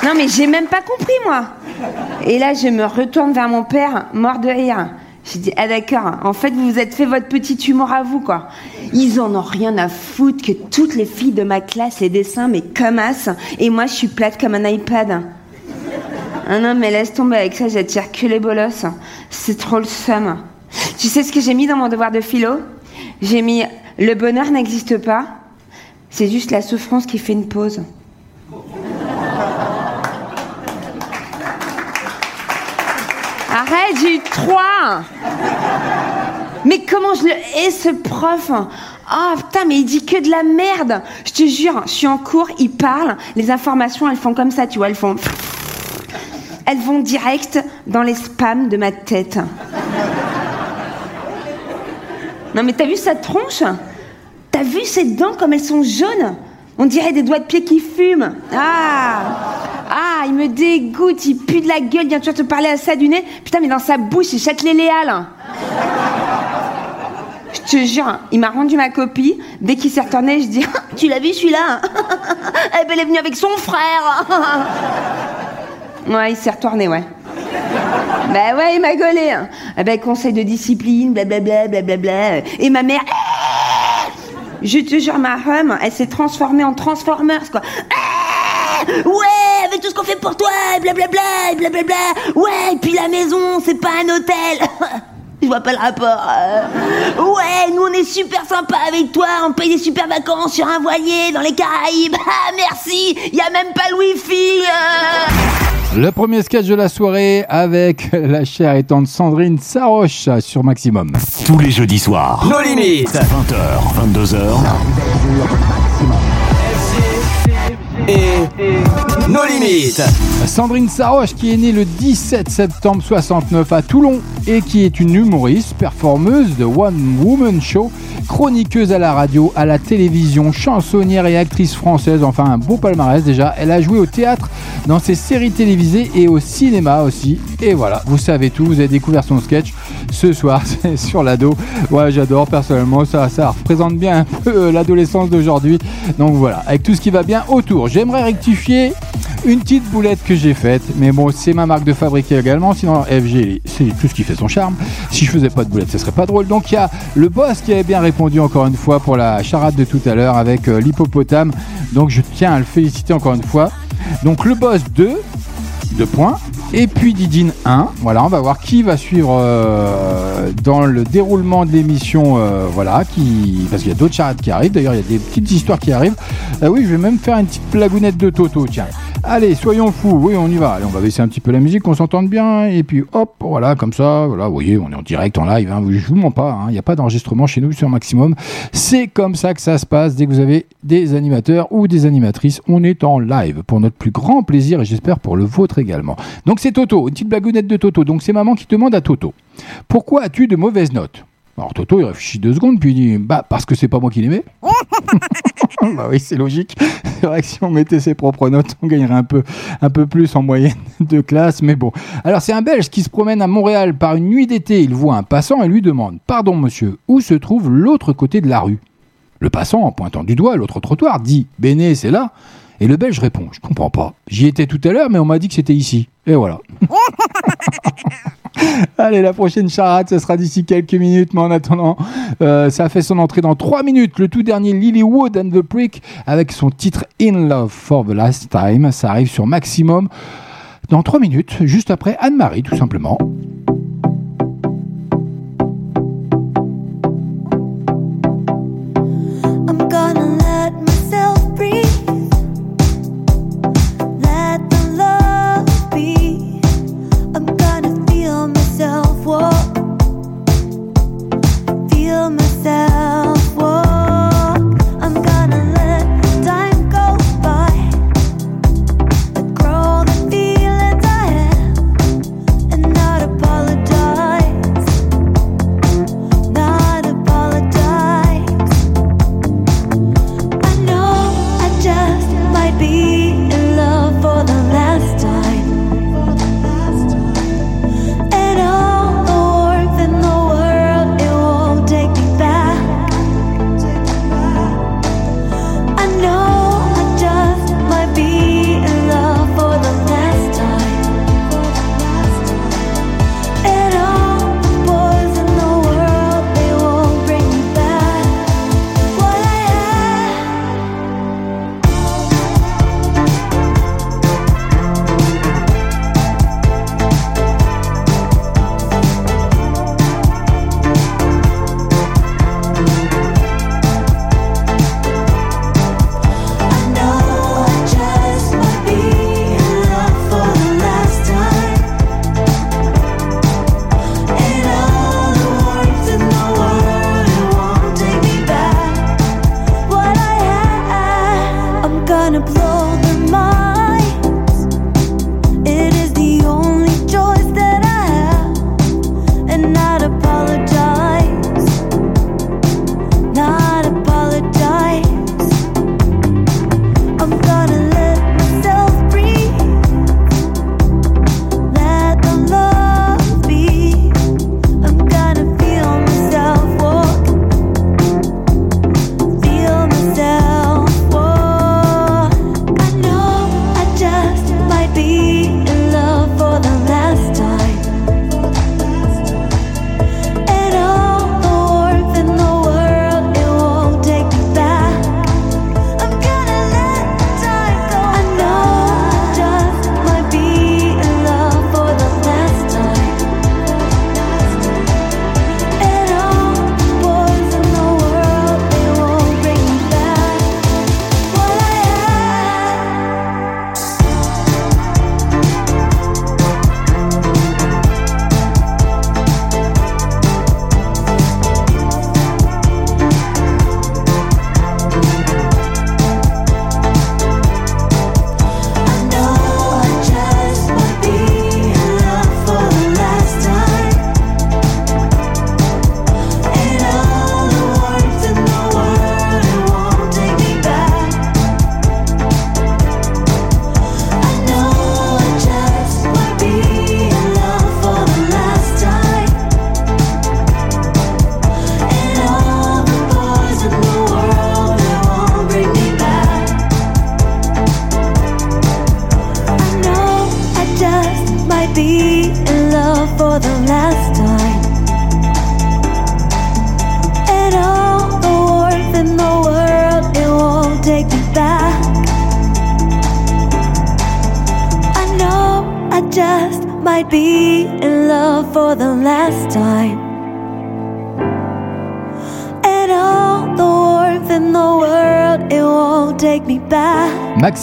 Non, mais j'ai même pas compris, moi. Et là, je me retourne vers mon père, mort de rire. J'ai dit, ah d'accord, en fait, vous vous êtes fait votre petit humour à vous, quoi. Ils en ont rien à foutre que toutes les filles de ma classe, les dessins, mais comme as, et moi, je suis plate comme un iPad. Ah non, mais laisse tomber avec ça, j'attire que les bolosses. C'est trop le seum. Tu sais ce que j'ai mis dans mon devoir de philo? J'ai mis, le bonheur n'existe pas, c'est juste la souffrance qui fait une pause. Arrête, j'ai eu trois. Mais comment je le hais ce prof Ah putain, mais il dit que de la merde. Je te jure, je suis en cours, il parle, les informations elles font comme ça, tu vois, elles font. Elles vont direct dans les spams de ma tête. Non mais t'as vu sa tronche? T'as vu ses dents comme elles sont jaunes? On dirait des doigts de pied qui fument. Ah Ah, il me dégoûte, il pue de la gueule, viens tu vas te parler à ça du nez. Putain, mais dans sa bouche, il châte les léales. Je te jure, il m'a rendu ma copie. Dès qu'il s'est retourné, je dis Tu l'as vu celui-là Eh ben, elle est venue avec son frère Ouais, il s'est retourné, ouais. Bah ouais, il m'a gaulé. hein. Eh ben, conseil de discipline, blablabla, blablabla. Et ma mère. Je te jure, ma hum, elle s'est transformée en Transformers, quoi. Ouais, avec tout ce qu'on fait pour toi, blablabla, blablabla. Ouais, et puis la maison, c'est pas un hôtel. Je vois pas le rapport. euh. Ouais, nous on est super sympa avec toi, on paye des super vacances sur un voilier dans les Caraïbes. Ah, merci, y a même pas le wifi. euh. Le premier sketch de la soirée avec la chère et tendre Sandrine Saroche sur Maximum. Tous les jeudis soirs. Nos limites. 20h, 22h. Et nos limites. Sandrine Saroche qui est née le 17 septembre 69 à Toulon et qui est une humoriste, performeuse de One Woman Show, chroniqueuse à la radio, à la télévision, chansonnière et actrice française, enfin un beau palmarès déjà. Elle a joué au théâtre, dans ses séries télévisées et au cinéma aussi. Et voilà, vous savez tout, vous avez découvert son sketch ce soir sur l'ado. Ouais, j'adore personnellement, ça, ça représente bien un peu euh, l'adolescence d'aujourd'hui. Donc voilà, avec tout ce qui va bien autour. J'aimerais rectifier une petite boulette que j'ai faite, mais bon, c'est ma marque de fabrique également. Sinon, FG, c'est tout ce qui fait son charme. Si je faisais pas de boulette, ce serait pas drôle. Donc il y a le boss qui avait bien répondu encore une fois pour la charade de tout à l'heure avec euh, l'hippopotame. Donc je tiens à le féliciter encore une fois. Donc le boss 2, 2 points. Et puis Didine 1. Voilà, on va voir qui va suivre euh, dans le déroulement de l'émission. euh, voilà, qui parce qu'il y a d'autres charades qui arrivent. D'ailleurs, il y a des petites histoires qui arrivent. Euh, oui, je vais même faire une petite blagounette de Toto. Tiens. Allez, soyons fous. Oui, on y va. Allez, on va baisser un petit peu la musique, qu'on s'entende bien. Et puis hop, voilà, comme ça. Voilà, vous voyez, on est en direct, en live. Hein. Je vous mens pas. hein. Il n'y a pas d'enregistrement chez nous sur Maximum. C'est comme ça que ça se passe dès que vous avez des animateurs ou des animatrices. On est en live pour notre plus grand plaisir et j'espère pour le vôtre également. Donc c'est Toto, une petite blagounette de Toto. Donc c'est maman qui demande à Toto Pourquoi as-tu de mauvaises notes? Alors Toto il réfléchit deux secondes puis il dit bah parce que c'est pas moi qui mets. bah oui c'est logique. C'est vrai que si on mettait ses propres notes on gagnerait un peu un peu plus en moyenne de classe mais bon. Alors c'est un Belge qui se promène à Montréal par une nuit d'été. Il voit un passant et lui demande pardon monsieur où se trouve l'autre côté de la rue? Le passant en pointant du doigt l'autre trottoir dit Béné c'est là. Et le Belge répond Je comprends pas. J'y étais tout à l'heure mais on m'a dit que c'était ici. Et voilà. Allez, la prochaine charade, ce sera d'ici quelques minutes, mais en attendant, euh, ça a fait son entrée dans 3 minutes. Le tout dernier Lilywood and the Prick avec son titre In Love for the Last Time. Ça arrive sur Maximum dans 3 minutes, juste après Anne-Marie, tout simplement.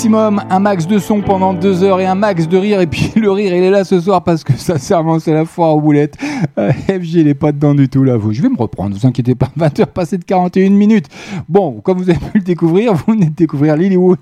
Maximum, un max de son pendant deux heures et un max de rire. Et puis le rire, il est là ce soir parce que sincèrement, c'est la foire aux boulettes. Euh, FG, il est pas dedans du tout là. Vous, je vais me reprendre, vous inquiétez pas. 20h passées de 41 minutes. Bon, comme vous avez pu le découvrir, vous venez de découvrir Lilywood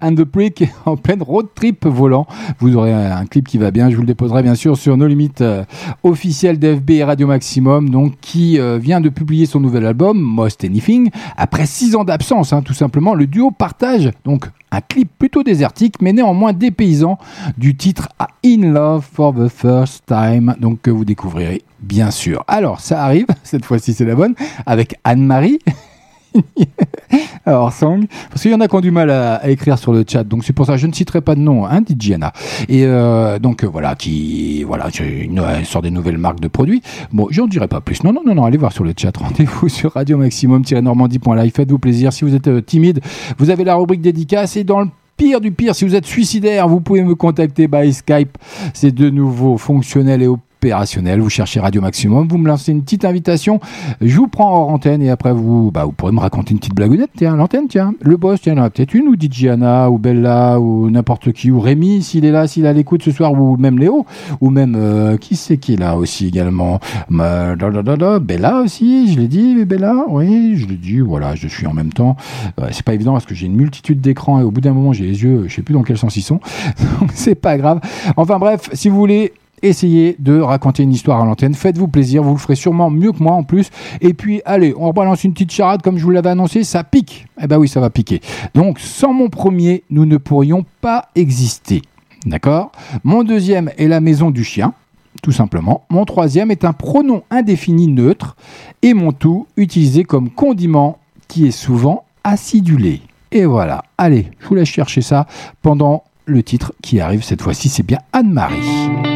and the Prick en pleine road trip volant. Vous aurez un clip qui va bien. Je vous le déposerai bien sûr sur nos limites euh, officielles d'FB et Radio Maximum, donc qui euh, vient de publier son nouvel album Most Anything après six ans d'absence, hein, tout simplement. Le duo partage donc un clip plutôt désertique, mais néanmoins dépaysant du titre In Love for the First Time, donc que vous découvrirez bien sûr. Alors, ça arrive, cette fois-ci c'est la bonne, avec Anne-Marie. Alors, Sang, parce qu'il y en a qui ont du mal à, écrire sur le chat, donc c'est pour ça que je ne citerai pas de nom, hein, dit Gianna. Et euh, donc euh, voilà, qui voilà, sort des nouvelles marques de produits. Bon, j'en dirai pas plus. Non, non, non, non, allez voir sur le chat. Rendez-vous sur radio maximum-normandie.live. Faites-vous plaisir. Si vous êtes euh, timide, vous avez la rubrique dédicace et dans le pire du pire, si vous êtes suicidaire, vous pouvez me contacter by Skype. C'est de nouveau fonctionnel et opérationnel. Vous cherchez Radio Maximum, vous me lancez une petite invitation, je vous prends hors antenne et après vous, bah, vous pourrez me raconter une petite blagounette. Tiens, l'antenne, tiens. Le boss, tiens, il y en a peut-être une, ou Diana, ou Bella, ou n'importe qui, ou Rémi, s'il est là, s'il à l'écoute ce soir, ou même Léo, ou même, euh, qui c'est qui est là aussi également Ma- da, da, da, Bella aussi, je l'ai dit, Bella, oui, je l'ai dit, voilà, je suis en même temps. C'est pas évident parce que j'ai une multitude d'écrans et au bout d'un moment, j'ai les yeux, je sais plus dans quel sens ils sont. Donc, c'est pas grave. Enfin bref, si vous voulez essayez de raconter une histoire à l'antenne. Faites-vous plaisir, vous le ferez sûrement mieux que moi en plus. Et puis, allez, on rebalance une petite charade comme je vous l'avais annoncé, ça pique. Eh ben oui, ça va piquer. Donc, sans mon premier, nous ne pourrions pas exister. D'accord? Mon deuxième est la maison du chien, tout simplement. Mon troisième est un pronom indéfini neutre. Et mon tout utilisé comme condiment qui est souvent acidulé. Et voilà. Allez, je vous laisse chercher ça pendant le titre qui arrive cette fois-ci. C'est bien Anne-Marie.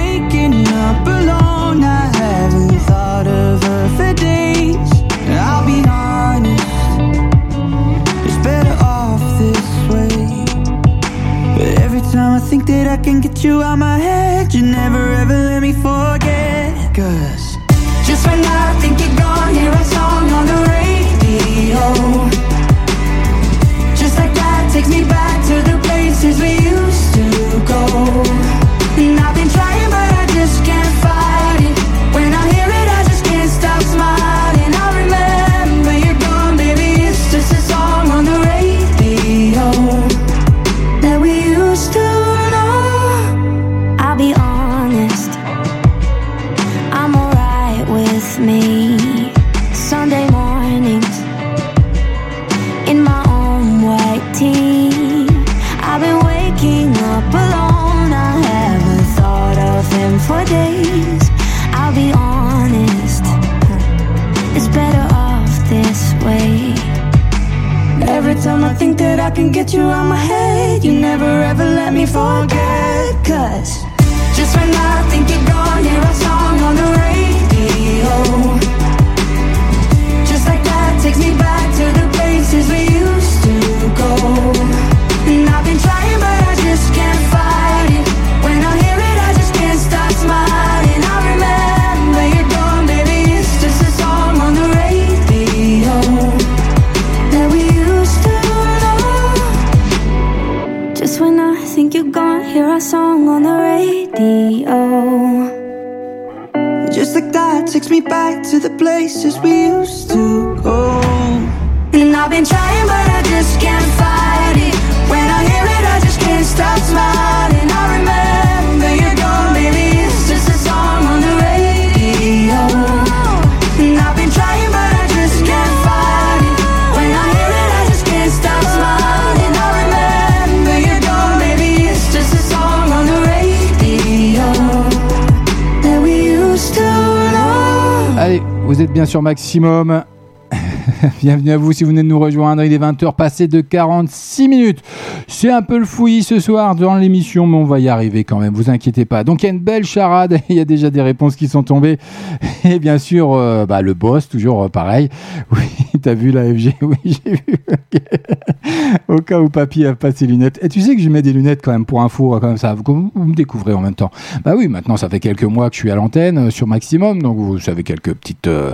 think that I can get you out my head, you never ever let me forget. Cause just when I think you're gone, hear a song on the radio. Just like that takes me back to the places we used to go. And I've been time I think that I can get you out my head, you never ever let me forget. Cause just when I think you're gone, hear a song on the radio. Song on the radio. Just like that takes me back to the places we used to go. And I've been trying, but I just can't fight it. When I hear it, I just can't stop smiling. Vous êtes bien sur Maximum. Bienvenue à vous si vous venez de nous rejoindre. Il est 20h passé de 46 minutes. C'est un peu le fouillis ce soir dans l'émission, mais on va y arriver quand même. Vous inquiétez pas. Donc il y a une belle charade. Il y a déjà des réponses qui sont tombées. Et bien sûr, euh, bah, le boss, toujours euh, pareil. Oui, t'as vu la FG Oui, j'ai vu. Au cas où papy a pas ses lunettes. Et tu sais que je mets des lunettes quand même pour info, comme ça. Vous, me découvrez en même temps. Bah oui, maintenant ça fait quelques mois que je suis à l'antenne euh, sur Maximum, donc vous savez quelques petites euh,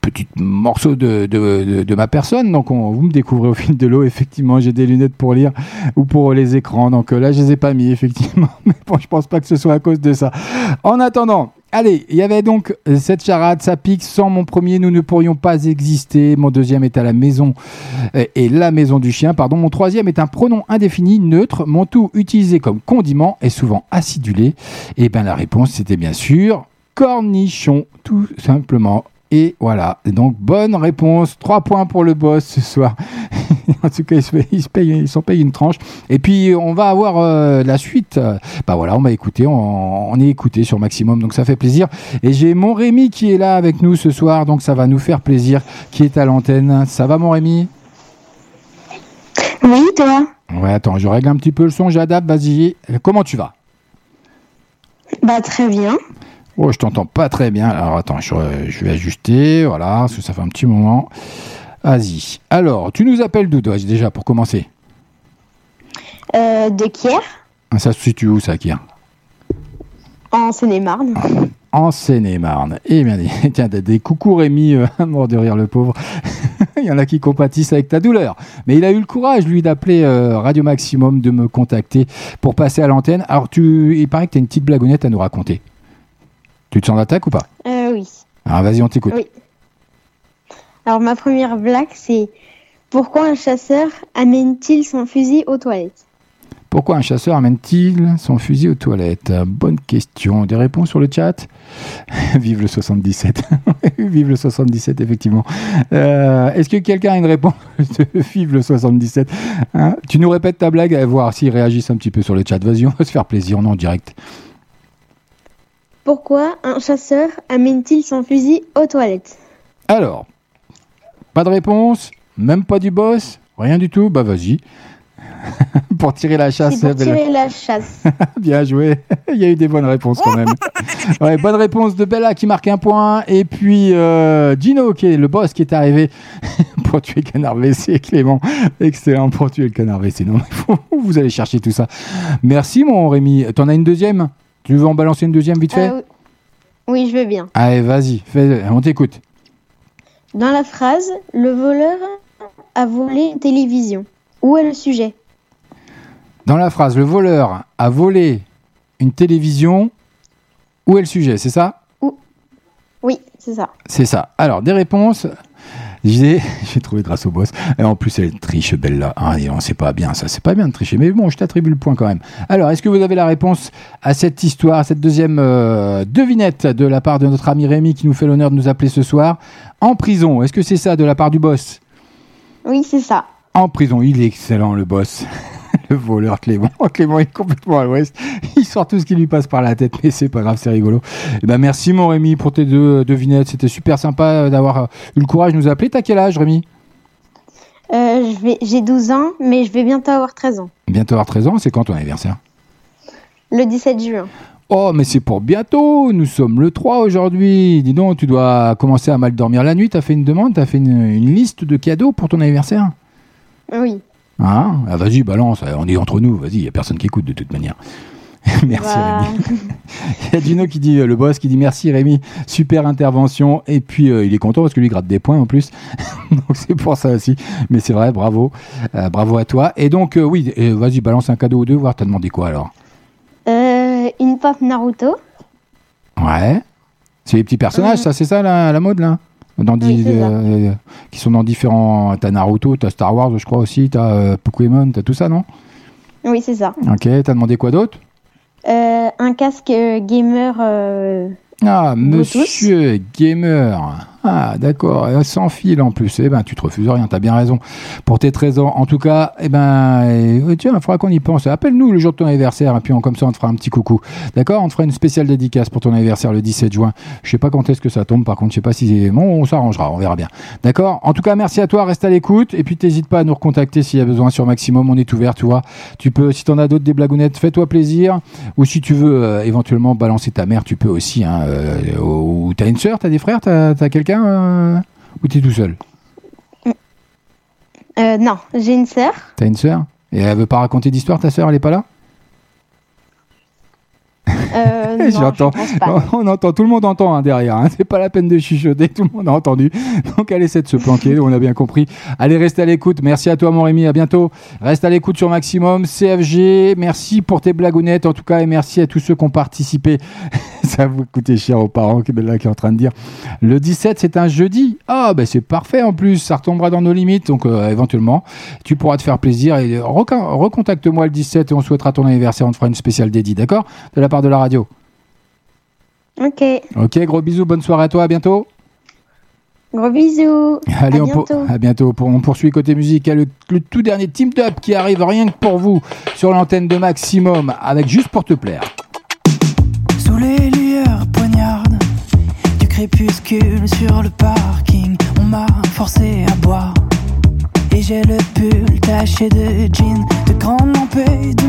petits morceaux de, ma personne. Donc on, vous me découvrez au fil de l'eau. Effectivement, j'ai des lunettes pour lire ou pour les écrans. Donc euh, là, je les ai pas mis effectivement. Mais bon, je pense pas que ce soit à cause de ça. En attendant. Allez, il y avait donc euh, cette charade, ça pique. Sans mon premier, nous ne pourrions pas exister. Mon deuxième est à la maison euh, et la maison du chien. Pardon. Mon troisième est un pronom indéfini neutre. Mon tout utilisé comme condiment et souvent acidulé. Et bien la réponse, c'était bien sûr cornichon, tout simplement. Et voilà. Et donc, bonne réponse. Trois points pour le boss ce soir. en tout cas, il se, il se paye, ils s'en payent une tranche. Et puis, on va avoir euh, la suite. Bah voilà, on va écouter. On, on est écouté sur Maximum, donc ça fait plaisir. Et j'ai mon Rémi qui est là avec nous ce soir, donc ça va nous faire plaisir, qui est à l'antenne. Ça va, mon Rémi? Oui, toi? Ouais, attends, je règle un petit peu le son, j'adapte, vas-y. Comment tu vas? Bah, très bien. Oh, je t'entends pas très bien. Alors attends, je, je vais ajuster, voilà, parce que ça fait un petit moment. Vas-y. Alors, tu nous appelles d'où, déjà, pour commencer Euh, de Kier, Ah, Ça se situe où, ça, Kier en Seine-et-Marne. En Seine-et-Marne. Eh bien, tiens, des, des coucou Rémi, euh, mort de rire, le pauvre. Il y en a qui compatissent avec ta douleur. Mais il a eu le courage, lui, d'appeler euh, Radio Maximum, de me contacter pour passer à l'antenne. Alors, tu, il paraît que tu as une petite blagounette à nous raconter. Tu te sens d'attaque ou pas Euh, oui. Alors, vas-y, on t'écoute. Oui. Alors, ma première blague, c'est pourquoi un chasseur amène-t-il son fusil aux toilettes? Pourquoi un chasseur amène-t-il son fusil aux toilettes? Bonne question. Des réponses sur le chat? Vive le 77. Vive le 77, effectivement. Euh, Est-ce que quelqu'un a une réponse? Vive le 77 Hein Tu nous répètes ta blague, à voir s'ils réagissent un petit peu sur le chat. Vas-y, on va se faire plaisir, on est en direct. Pourquoi un chasseur amène-t-il son fusil aux toilettes? Alors, pas de réponse Même pas du boss Rien du tout Bah vas-y. pour tirer la chasse. Pour Bella. tirer la chasse. Bien joué. Il y a eu des bonnes réponses quand même. Ouais, bonne réponse de Bella qui marque un point. Et puis euh, Gino qui est le boss qui est arrivé pour tuer le canard WC. Clément, excellent pour tuer le canard WC. Non, vous allez chercher tout ça. Merci mon Rémi. T'en as une deuxième? Tu veux en balancer une deuxième vite fait? Euh, oui, je veux bien. Allez, vas-y, on t'écoute. Dans la phrase, le voleur a volé une télévision. Où est le sujet? Dans la phrase, le voleur a volé une télévision. Où est le sujet? C'est ça? Oui, c'est ça. C'est ça. Alors, des réponses. J'ai j'ai trouvé grâce au boss. Et en plus, elle triche, Bella. Ah, et on sait pas bien, ça. C'est pas bien de tricher. Mais bon, je t'attribue le point quand même. Alors, est-ce que vous avez la réponse à cette histoire, à cette deuxième euh, devinette de la part de notre ami Rémi qui nous fait l'honneur de nous appeler ce soir? En prison. Est-ce que c'est ça de la part du boss? Oui, c'est ça. En prison. Il est excellent, le boss. le voleur Clément. Clément est complètement à l'ouest. Sort tout ce qui lui passe par la tête, mais c'est pas grave, c'est rigolo. Eh ben, merci, mon Rémi, pour tes deux devinettes. C'était super sympa euh, d'avoir euh, eu le courage de nous appeler. T'as quel âge, Rémi? Euh, J'ai 12 ans, mais je vais bientôt avoir 13 ans. Bientôt avoir 13 ans. C'est quand ton anniversaire? Le 17 juin. Oh, mais c'est pour bientôt. Nous sommes le 3 aujourd'hui. Dis donc, tu dois commencer à mal dormir la nuit. T'as fait une demande T'as fait une, une liste de cadeaux pour ton anniversaire? Oui. Hein Ah, Vas-y, balance. On est entre nous. Vas-y, il n'y a personne qui écoute de toute manière. Merci Bah, Rémi. Il y a Dino qui dit, euh, le boss qui dit merci Rémi, super intervention. Et puis euh, il est content parce que lui gratte des points en plus. donc c'est pour ça aussi. Mais c'est vrai, bravo. Euh, bravo à toi. Et donc euh, oui, vas-y, balance un cadeau ou deux, voir t'as demandé quoi alors une pop Naruto. Ouais. C'est les petits personnages, ça c'est ça la, la mode là dans euh, qui sont dans différents. T'as Naruto, t'as Star Wars, je crois aussi, t'as euh, Pokémon, t'as tout ça, non Oui, c'est ça. Ok, t'as demandé quoi d'autre un casque euh, gamer. euh, Ah, Bluetooth. monsieur gamer. Ah, d'accord, sans fil en plus. Eh ben, tu te refuses rien, t'as bien raison. Pour tes 13 ans, en tout cas, eh ben, eh, tiens, il faudra qu'on y pense. Appelle-nous le jour de ton anniversaire, et puis on, comme ça, on te fera un petit coucou. D'accord? On te fera une spéciale dédicace pour ton anniversaire le 17 juin. Je sais pas quand est-ce que ça tombe, par contre, je sais pas si. Bon, on s'arrangera, on verra bien. D'accord? En tout cas, merci à toi, reste à l'écoute, et puis t'hésites pas à nous recontacter s'il y a besoin sur Maximum, on est ouvert, tu vois. Tu peux, si t'en as d'autres, des blagounettes, fais-toi plaisir. Ou si tu veux euh, éventuellement balancer ta mère, tu peux aussi. Hein, euh, ou t'as une sœur, t'as des frères, t'as as, quelqu'un euh, Ou t'es tout seul Euh, non, j'ai une sœur. T'as une sœur? Et elle veut pas raconter d'histoire, ta sœur, elle est pas là? Euh, non, J'entends. je pense pas. On entend, tout le monde entend hein, derrière. hein. C'est pas la peine de chuchoter, tout le monde a entendu. Donc elle essaie de se planquer, on a bien compris. Allez, reste à l'écoute. Merci à toi, mon Rémi. À bientôt. Reste à l'écoute sur Maximum. CFG, merci pour tes blagounettes en tout cas, et merci à tous ceux qui ont participé. Ça vous coûtait cher aux parents qui, là, qui est en train de dire. Le 17, c'est un jeudi. Ah, ben c'est parfait en plus. Ça retombera dans nos limites. Donc euh, éventuellement, tu pourras te faire plaisir. Et recontacte-moi le 17 et on souhaitera ton anniversaire. On te fera une spéciale dédie, d'accord? De la part de la radio. Ok, Ok, gros bisous, bonne soirée à toi, à bientôt. gros bisous. Allez, à on, pour- bientôt. à bientôt. Pour- on poursuit côté musique. Le, le tout dernier Team Up qui arrive rien que pour vous sur l'antenne de Maximum avec Juste pour te plaire. Sous les lueurs poignardes du crépuscule sur le parking, on m'a forcé à boire. Et j'ai le pull taché de jean, de grandes lampées de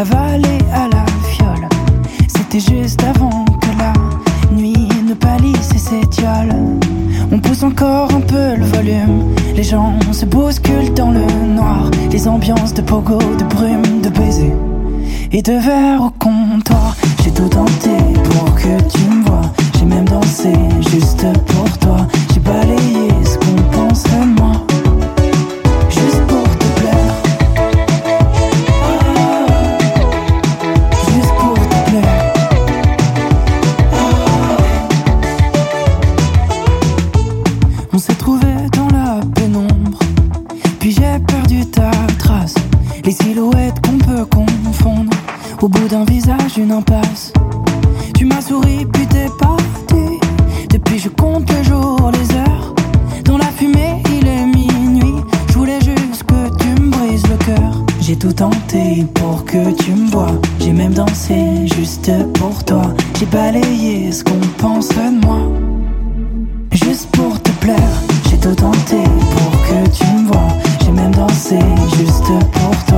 avalé à la fiole. C'était juste avant que la nuit ne pâlisse et s'étiole. On pousse encore un peu le volume, les gens se bousculent dans le noir, les ambiances de pogo, de brume, de baisers et de verre au comptoir. J'ai tout tenté pour que tu me vois. J'ai même dansé juste pour toi. J'ai balayé ce qu'on penserait de moi. Peut confondre. Au bout d'un visage, une impasse. Tu m'as souri, puis t'es parti. Depuis, je compte les jours, les heures. Dans la fumée, il est minuit. Je voulais juste que tu me brises le cœur. J'ai tout tenté pour que tu me vois. J'ai même dansé juste pour toi. J'ai balayé ce qu'on penserait de moi. Juste pour te plaire, j'ai tout tenté pour que tu me vois. J'ai même dansé juste pour toi.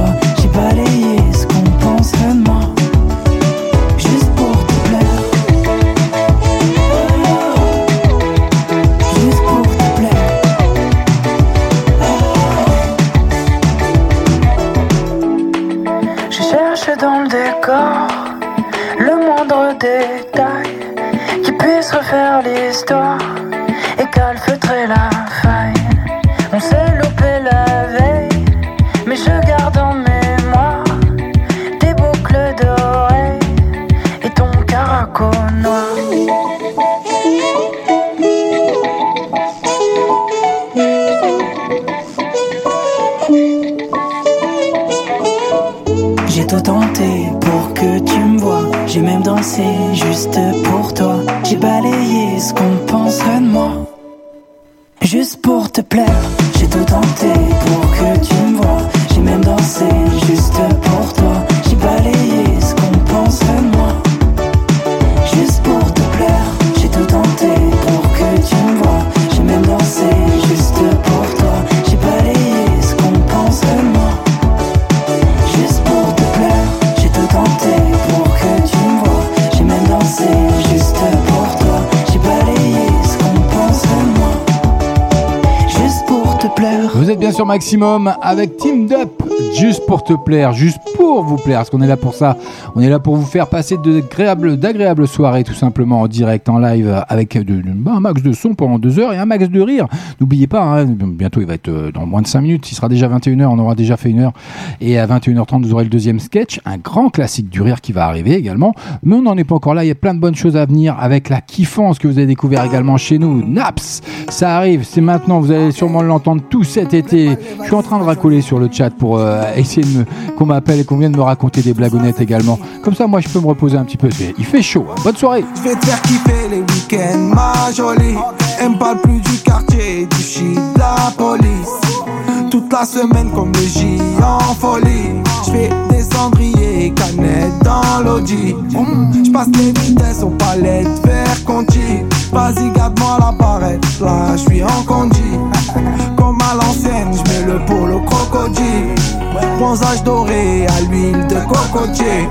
Maximum avec Team Up, juste pour te plaire, juste pour vous plaire, parce qu'on est là pour ça. On est là pour vous faire passer d'agréables, d'agréables soirées, tout simplement en direct, en live, avec bah, un max de son pendant deux heures et un max de rire. N'oubliez pas, hein, bientôt il va être euh, dans moins de 5 minutes, il sera déjà 21h, on aura déjà fait une heure. Et à 21h30, vous aurez le deuxième sketch, un grand classique du rire qui va arriver également. Mais on n'en est pas encore là, il y a plein de bonnes choses à venir avec la kiffance que vous avez découvert également chez nous. Naps, ça arrive, c'est maintenant, vous allez sûrement l'entendre tout cet été. Je suis en train de racoler sur le chat pour euh, essayer de qu'on m'appelle et qu'on vienne me raconter des blagounettes également. Comme ça, moi, je peux me reposer un petit peu. Il fait chaud. hein. Bonne soirée. Je vais te faire kiffer les week-ends, ma jolie. Elle me parle plus du quartier, du shit, de la police. Toute la semaine comme le J en folie. Je fais des cendriers, canettes dans l'audi. Je passe les vitesses aux palettes, vers Conti. Vas-y, garde-moi la barrette, là, je suis en condi. À je mets le polo crocodile. Bronzage doré à l'huile de cocotier.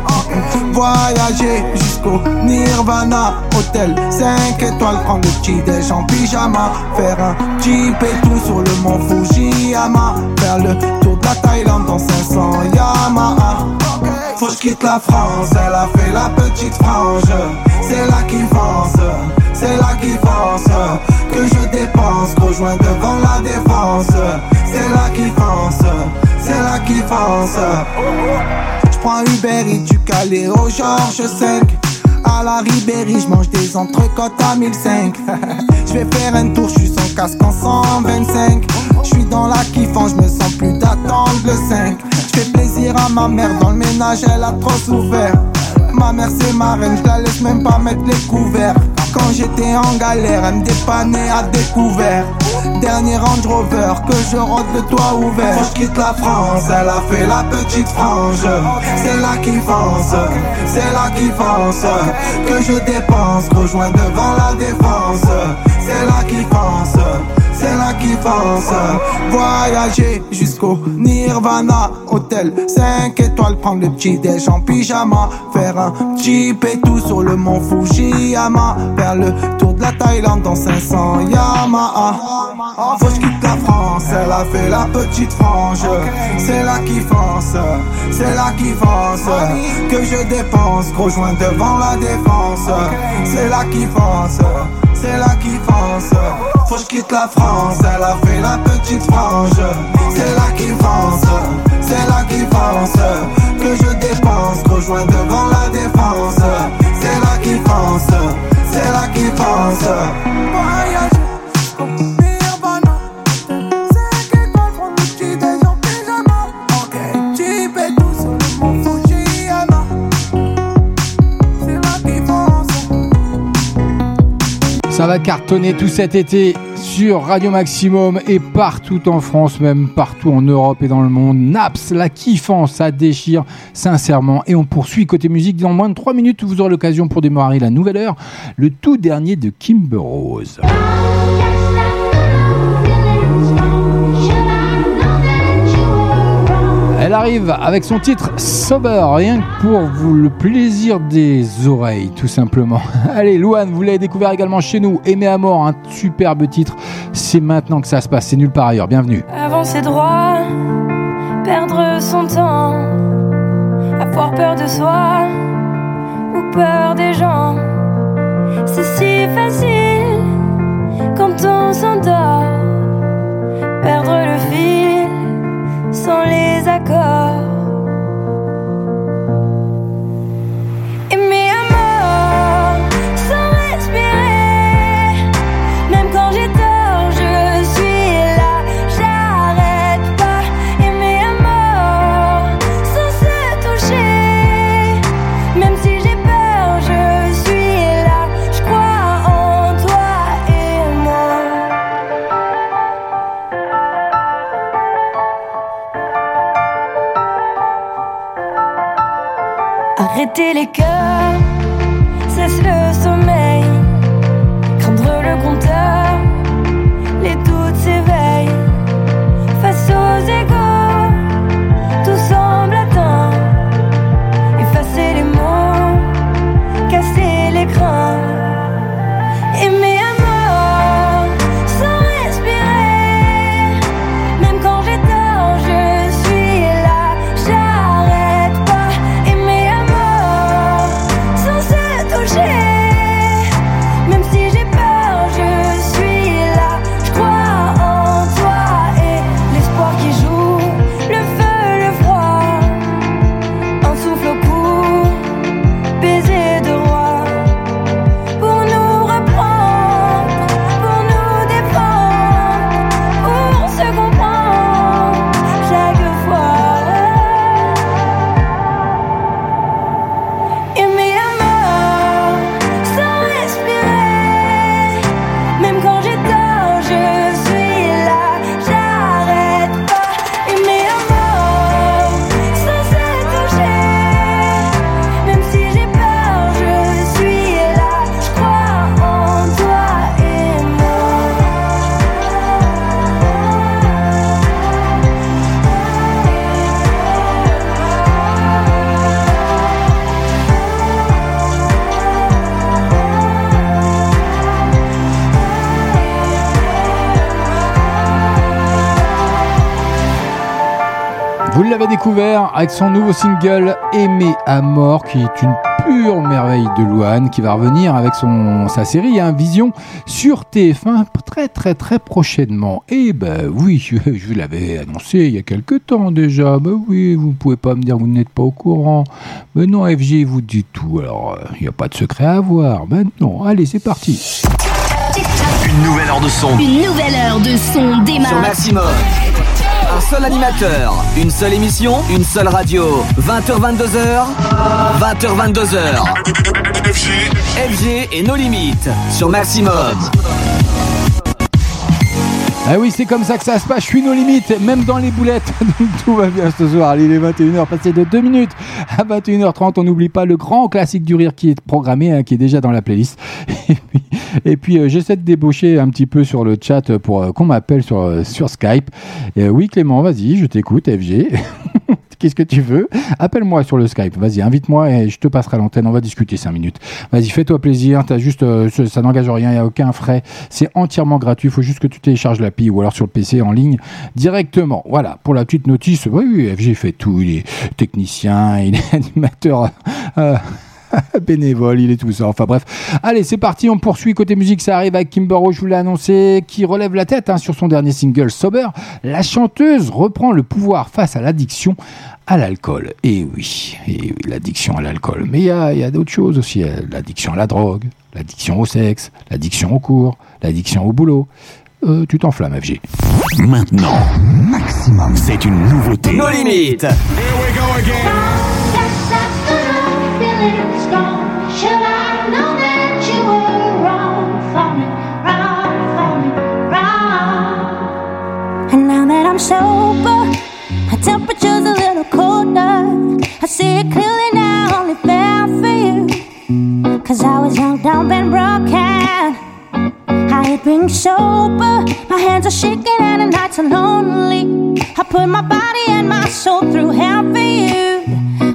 Voyager jusqu'au Nirvana. Hôtel 5 étoiles, prendre le petit déj en pyjama. Faire un et tout sur le mont Fujiyama. Faire le tour de la Thaïlande dans 500 Yamaha. Faut que quitte la France, elle a fait la petite frange. C'est là qui fonce, c'est là qui fonce. Que je dépense, rejoins devant la défense. C'est là qui fonce, c'est là qui fonce. Je prends Uber et du Calais au Georges 5. À la Ribéry, je mange des entrecôtes à 1005. Je vais faire un tour, je suis sans casque en 125. Je suis dans la kiffance, je me sens plus d'attendre le 5. Je fais plaisir à ma mère, dans le ménage, elle a trop souffert. Ma mère c'est ma reine, je la laisse même pas mettre les couverts. Quand j'étais en galère, elle me dépannait à découvert. Dernier Range Rover, que je rentre le toit ouvert. Quand je quitte la France, elle a fait la petite frange. C'est là qui fonce, c'est là qui fonce. Que je dépense, rejoins devant la défense. C'est là qui fonce. C'est là qui fonce Voyager jusqu'au Nirvana Hôtel 5 étoiles Prendre le petit déj en pyjama. Faire un et tout sur le mont Fujiyama. Faire le tour de la Thaïlande dans 500 Yamaha. Faut que quitte la France Elle a fait la petite frange. C'est là qui fonce C'est là qui fonce Que je dépense Rejoins devant la défense. C'est là qui fonce c'est là qui fonce Faut quitte la France. Elle a fait la petite frange. C'est là qui fonce C'est là qui fonce Que je dépense Rejoins devant la défense. C'est là qui fonce C'est là qui fonce Voyager Ça va cartonner tout cet été sur Radio Maximum et partout en France, même partout en Europe et dans le monde. Naps, la kiffant, ça déchire sincèrement. Et on poursuit côté musique. Dans moins de 3 minutes, vous aurez l'occasion pour démarrer la nouvelle heure, le tout dernier de Kimber Rose. Elle arrive avec son titre Sober, rien que pour vous le plaisir des oreilles, tout simplement. Allez, Louane, vous l'avez découvert également chez nous. Aimer à mort, un superbe titre. C'est maintenant que ça se passe, c'est nulle part ailleurs. Bienvenue. Avancer droit, perdre son temps, avoir peur de soi ou peur des gens. C'est si facile quand on s'endort, perdre le fil sans les accords. Arrêter les cœurs, découvert avec son nouveau single Aimé à mort, qui est une pure merveille de Louane, qui va revenir avec son, sa série hein, Vision sur TF1 très très très prochainement. Et ben oui, je, je vous l'avais annoncé il y a quelques temps déjà. Ben oui, vous pouvez pas me dire que vous n'êtes pas au courant. Mais non, FG vous dit tout. Alors, euh, il n'y a pas de secret à avoir. Maintenant, allez, c'est parti. Une nouvelle heure de son. Une nouvelle heure de son démarre. Sur Maximum. Un seul animateur, une seule émission, une seule radio. 20h 22h, 20h 22h. FG et nos limites sur Maximum. Ah oui, c'est comme ça que ça se passe. Je suis nos limites, même dans les boulettes. Tout va bien ce soir. Il est 21h, passé de 2 minutes à 21h30. On n'oublie pas le grand classique du rire qui est programmé, hein, qui est déjà dans la playlist. Et puis, euh, j'essaie de débaucher un petit peu sur le chat pour euh, qu'on m'appelle sur, euh, sur Skype. Oui, Clément, vas-y, je t'écoute, FG. Qu'est-ce que tu veux? Appelle-moi sur le Skype. Vas-y, invite-moi et je te passerai l'antenne. On va discuter 5 minutes. Vas-y, fais-toi plaisir. T'as juste, euh, ça, ça n'engage rien. Il n'y a aucun frais. C'est entièrement gratuit. Il faut juste que tu télécharges l'appli ou alors sur le PC en ligne directement. Voilà. Pour la petite notice, oui, oui, FG fait tout. Il est technicien, il est animateur. euh, bénévole, il est tout ça. Enfin bref. Allez, c'est parti, on poursuit. Côté musique, ça arrive avec Kimber je vous l'ai annoncé, qui relève la tête hein, sur son dernier single Sober. La chanteuse reprend le pouvoir face à l'addiction à l'alcool. Et oui, et oui, l'addiction à l'alcool. Mais il y a, il y a d'autres choses aussi. Euh, L'addiction à la drogue, l'addiction au sexe, l'addiction au cours, l'addiction au boulot. Euh, tu t'enflammes, FG. Maintenant, Maximum, c'est une nouveauté. Nos limites. Should I know that put my body and my soul through hell for you.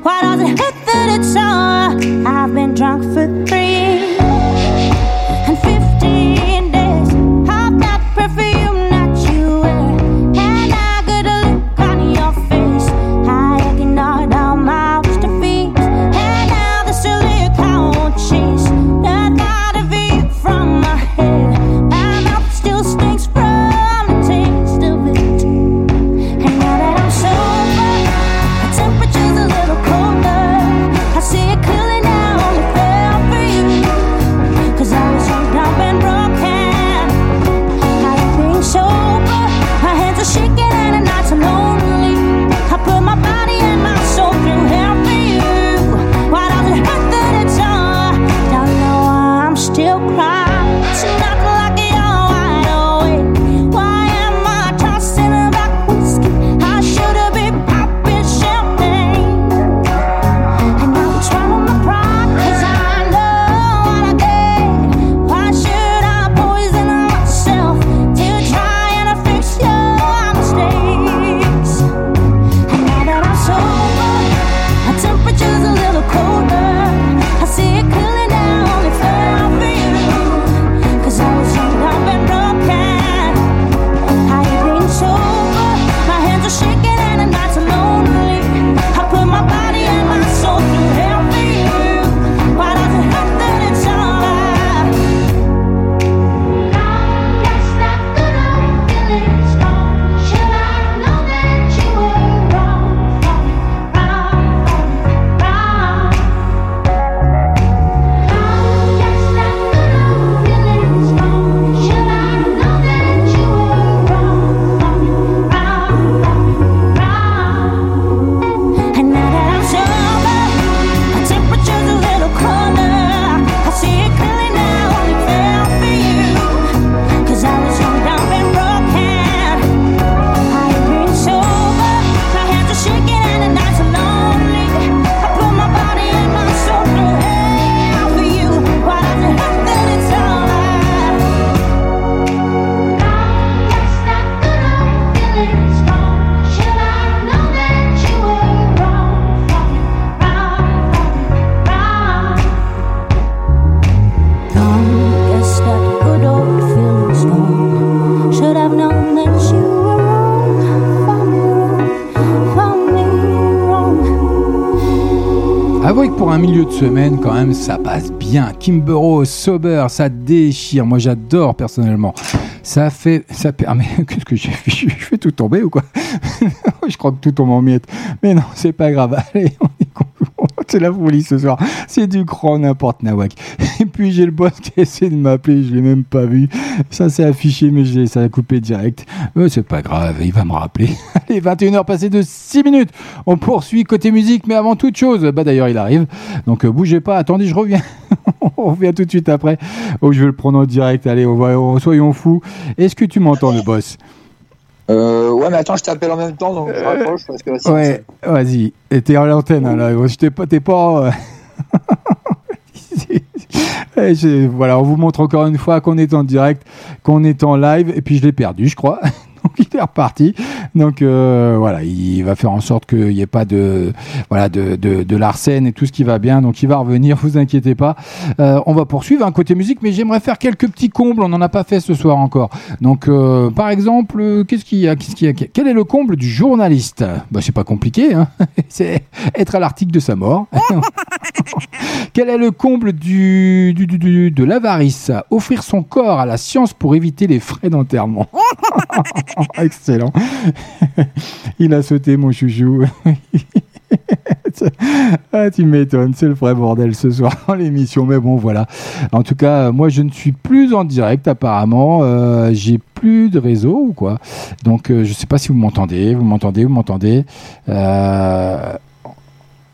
Why does it hurt it's all? I've been drunk for three un milieu de semaine, quand même, ça passe bien. Kimbero, Sober, ça déchire. Moi, j'adore personnellement. Ça fait, ça permet. Qu'est-ce que j'ai fait? Je fais tout tomber ou quoi? Je crois que tout tombe en miettes. Mais non, c'est pas grave. Allez, on C'est la folie ce soir. C'est du grand n'importe nawak. Et puis j'ai le boss qui essaie de m'appeler, je l'ai même pas vu. Ça s'est affiché, mais ça a coupé direct. Mais c'est pas grave, il va me rappeler. Allez, 21h passées de 6 minutes. On poursuit côté musique, mais avant toute chose, bah d'ailleurs il arrive. Donc euh, bougez pas, attendez, je reviens. on revient tout de suite après. Oh, je vais le prendre en direct. Allez, on va, on- soyons fous. Est-ce que tu m'entends, le boss? Euh, ouais, mais attends, je t'appelle en même temps, donc je raccroche parce que Ouais, vas-y. Et t'es à l'antenne, hein, là. Je t'ai pas, t'es pas. Je- voilà, on vous montre encore une fois qu'on est en direct, qu'on est en live, et puis je l'ai perdu, je crois. Donc il est reparti. Donc euh, voilà, il va faire en sorte qu'il n'y ait pas de voilà de, de, de l'arsène et tout ce qui va bien. Donc il va revenir, vous inquiétez pas. Euh, on va poursuivre un côté musique, mais j'aimerais faire quelques petits combles. On n'en a pas fait ce soir encore. Donc euh, par exemple, euh, qu'est-ce qu'il y a, qu'est-ce qu'il y a Quel est le comble du journaliste? Bah c'est pas compliqué, hein c'est être à l'article de sa mort. Quel est le comble du- du- du- de l'avarice Offrir son corps à la science pour éviter les frais d'enterrement? Excellent. Il a sauté mon chouchou. ah, tu m'étonnes, c'est le vrai bordel ce soir dans l'émission. Mais bon, voilà. En tout cas, moi, je ne suis plus en direct apparemment. Euh, J'ai plus de réseau ou quoi. Donc, euh, je sais pas si vous m'entendez. Vous m'entendez Vous m'entendez Euh,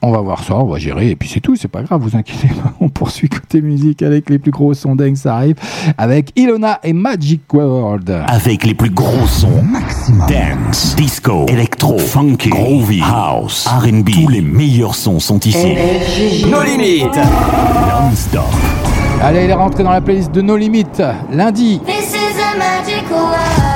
on va voir ça, on va gérer, et puis c'est tout, c'est pas grave, vous inquiétez pas. On poursuit côté musique avec les plus gros sons dingues, ça arrive, avec Ilona et Magic World. Avec les plus gros sons. Dance, disco, électro, funky, groovy, house, R&B. Tous les meilleurs sons sont ici. Nos limites. Non-stop. Allez, il est rentré dans la playlist de No Limit, lundi. This is a magical world.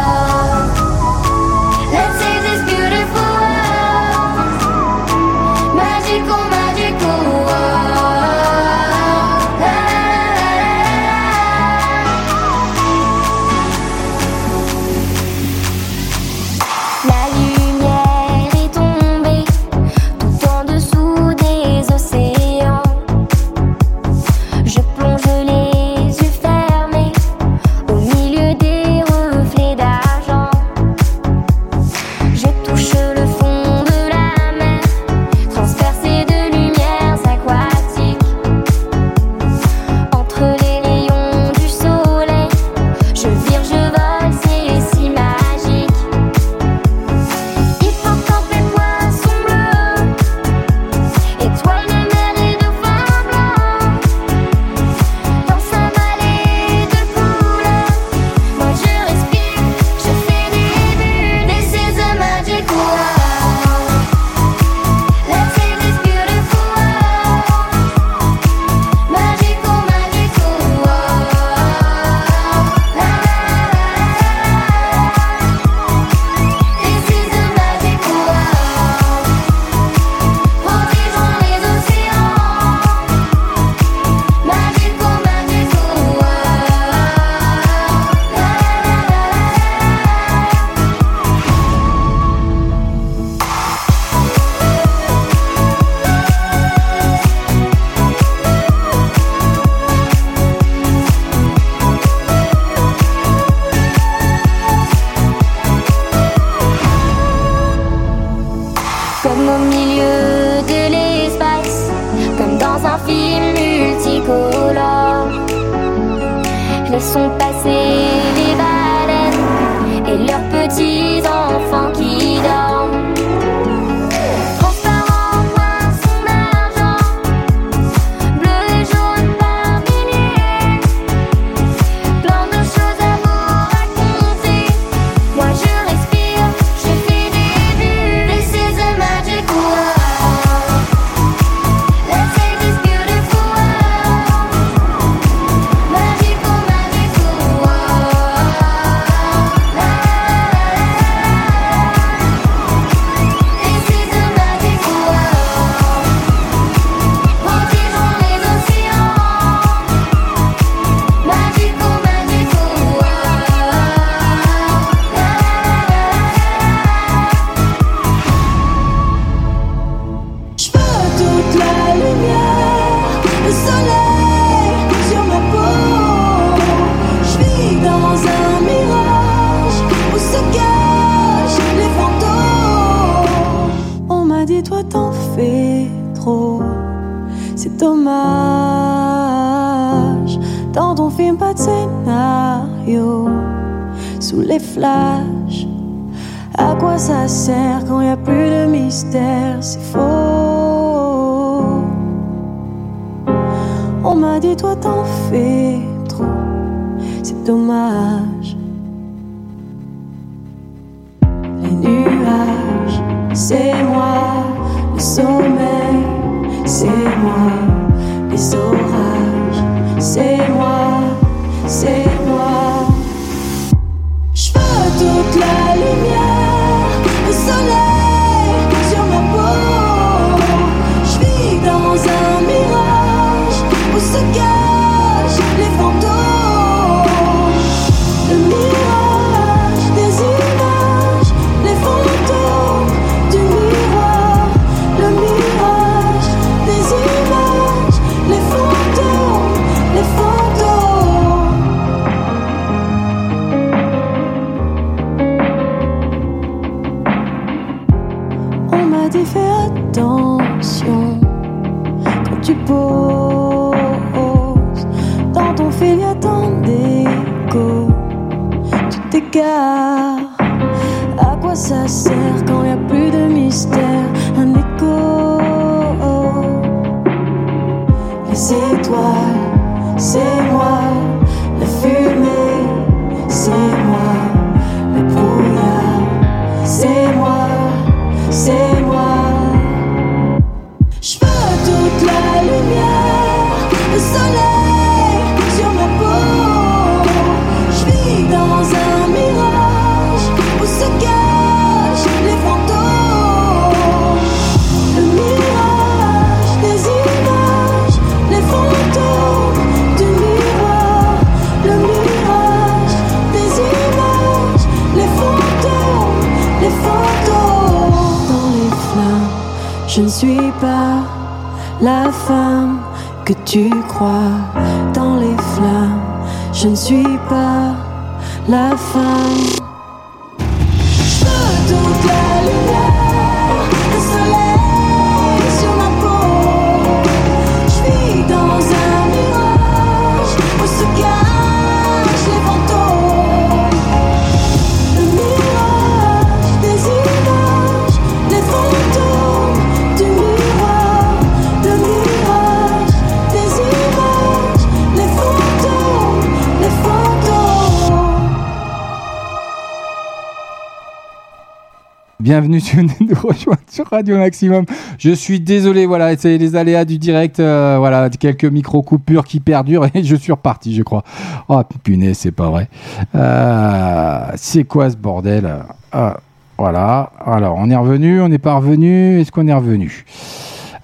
Bienvenue sur Radio Maximum. Je suis désolé, voilà, c'est les aléas du direct, euh, voilà, quelques micro coupures qui perdurent et je suis reparti, je crois. Oh punaise, c'est pas vrai. Euh, c'est quoi ce bordel? Ah, Voilà. Alors, on est revenu, on n'est pas revenu. Est-ce qu'on est revenu?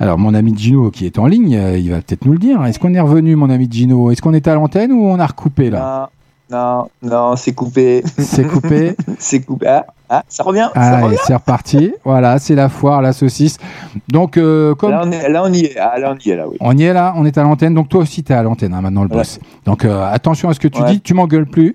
Alors, mon ami Gino qui est en ligne, euh, il va peut-être nous le dire. Est-ce qu'on est revenu, mon ami Gino? Est-ce qu'on est à l'antenne ou on a recoupé là? Non, non, c'est coupé. C'est coupé C'est coupé. Ah, ah, ça revient. ça Allez, revient. c'est reparti. Voilà, c'est la foire, la saucisse. Donc, euh, comme Là, on est, là, on y est. Ah, là, on y est, là, oui. on y est là, on est à l'antenne. Donc, toi aussi, tu es à l'antenne hein, maintenant, le boss. Donc, euh, attention à ce que tu Ouais. dis. Tu m'engueules plus.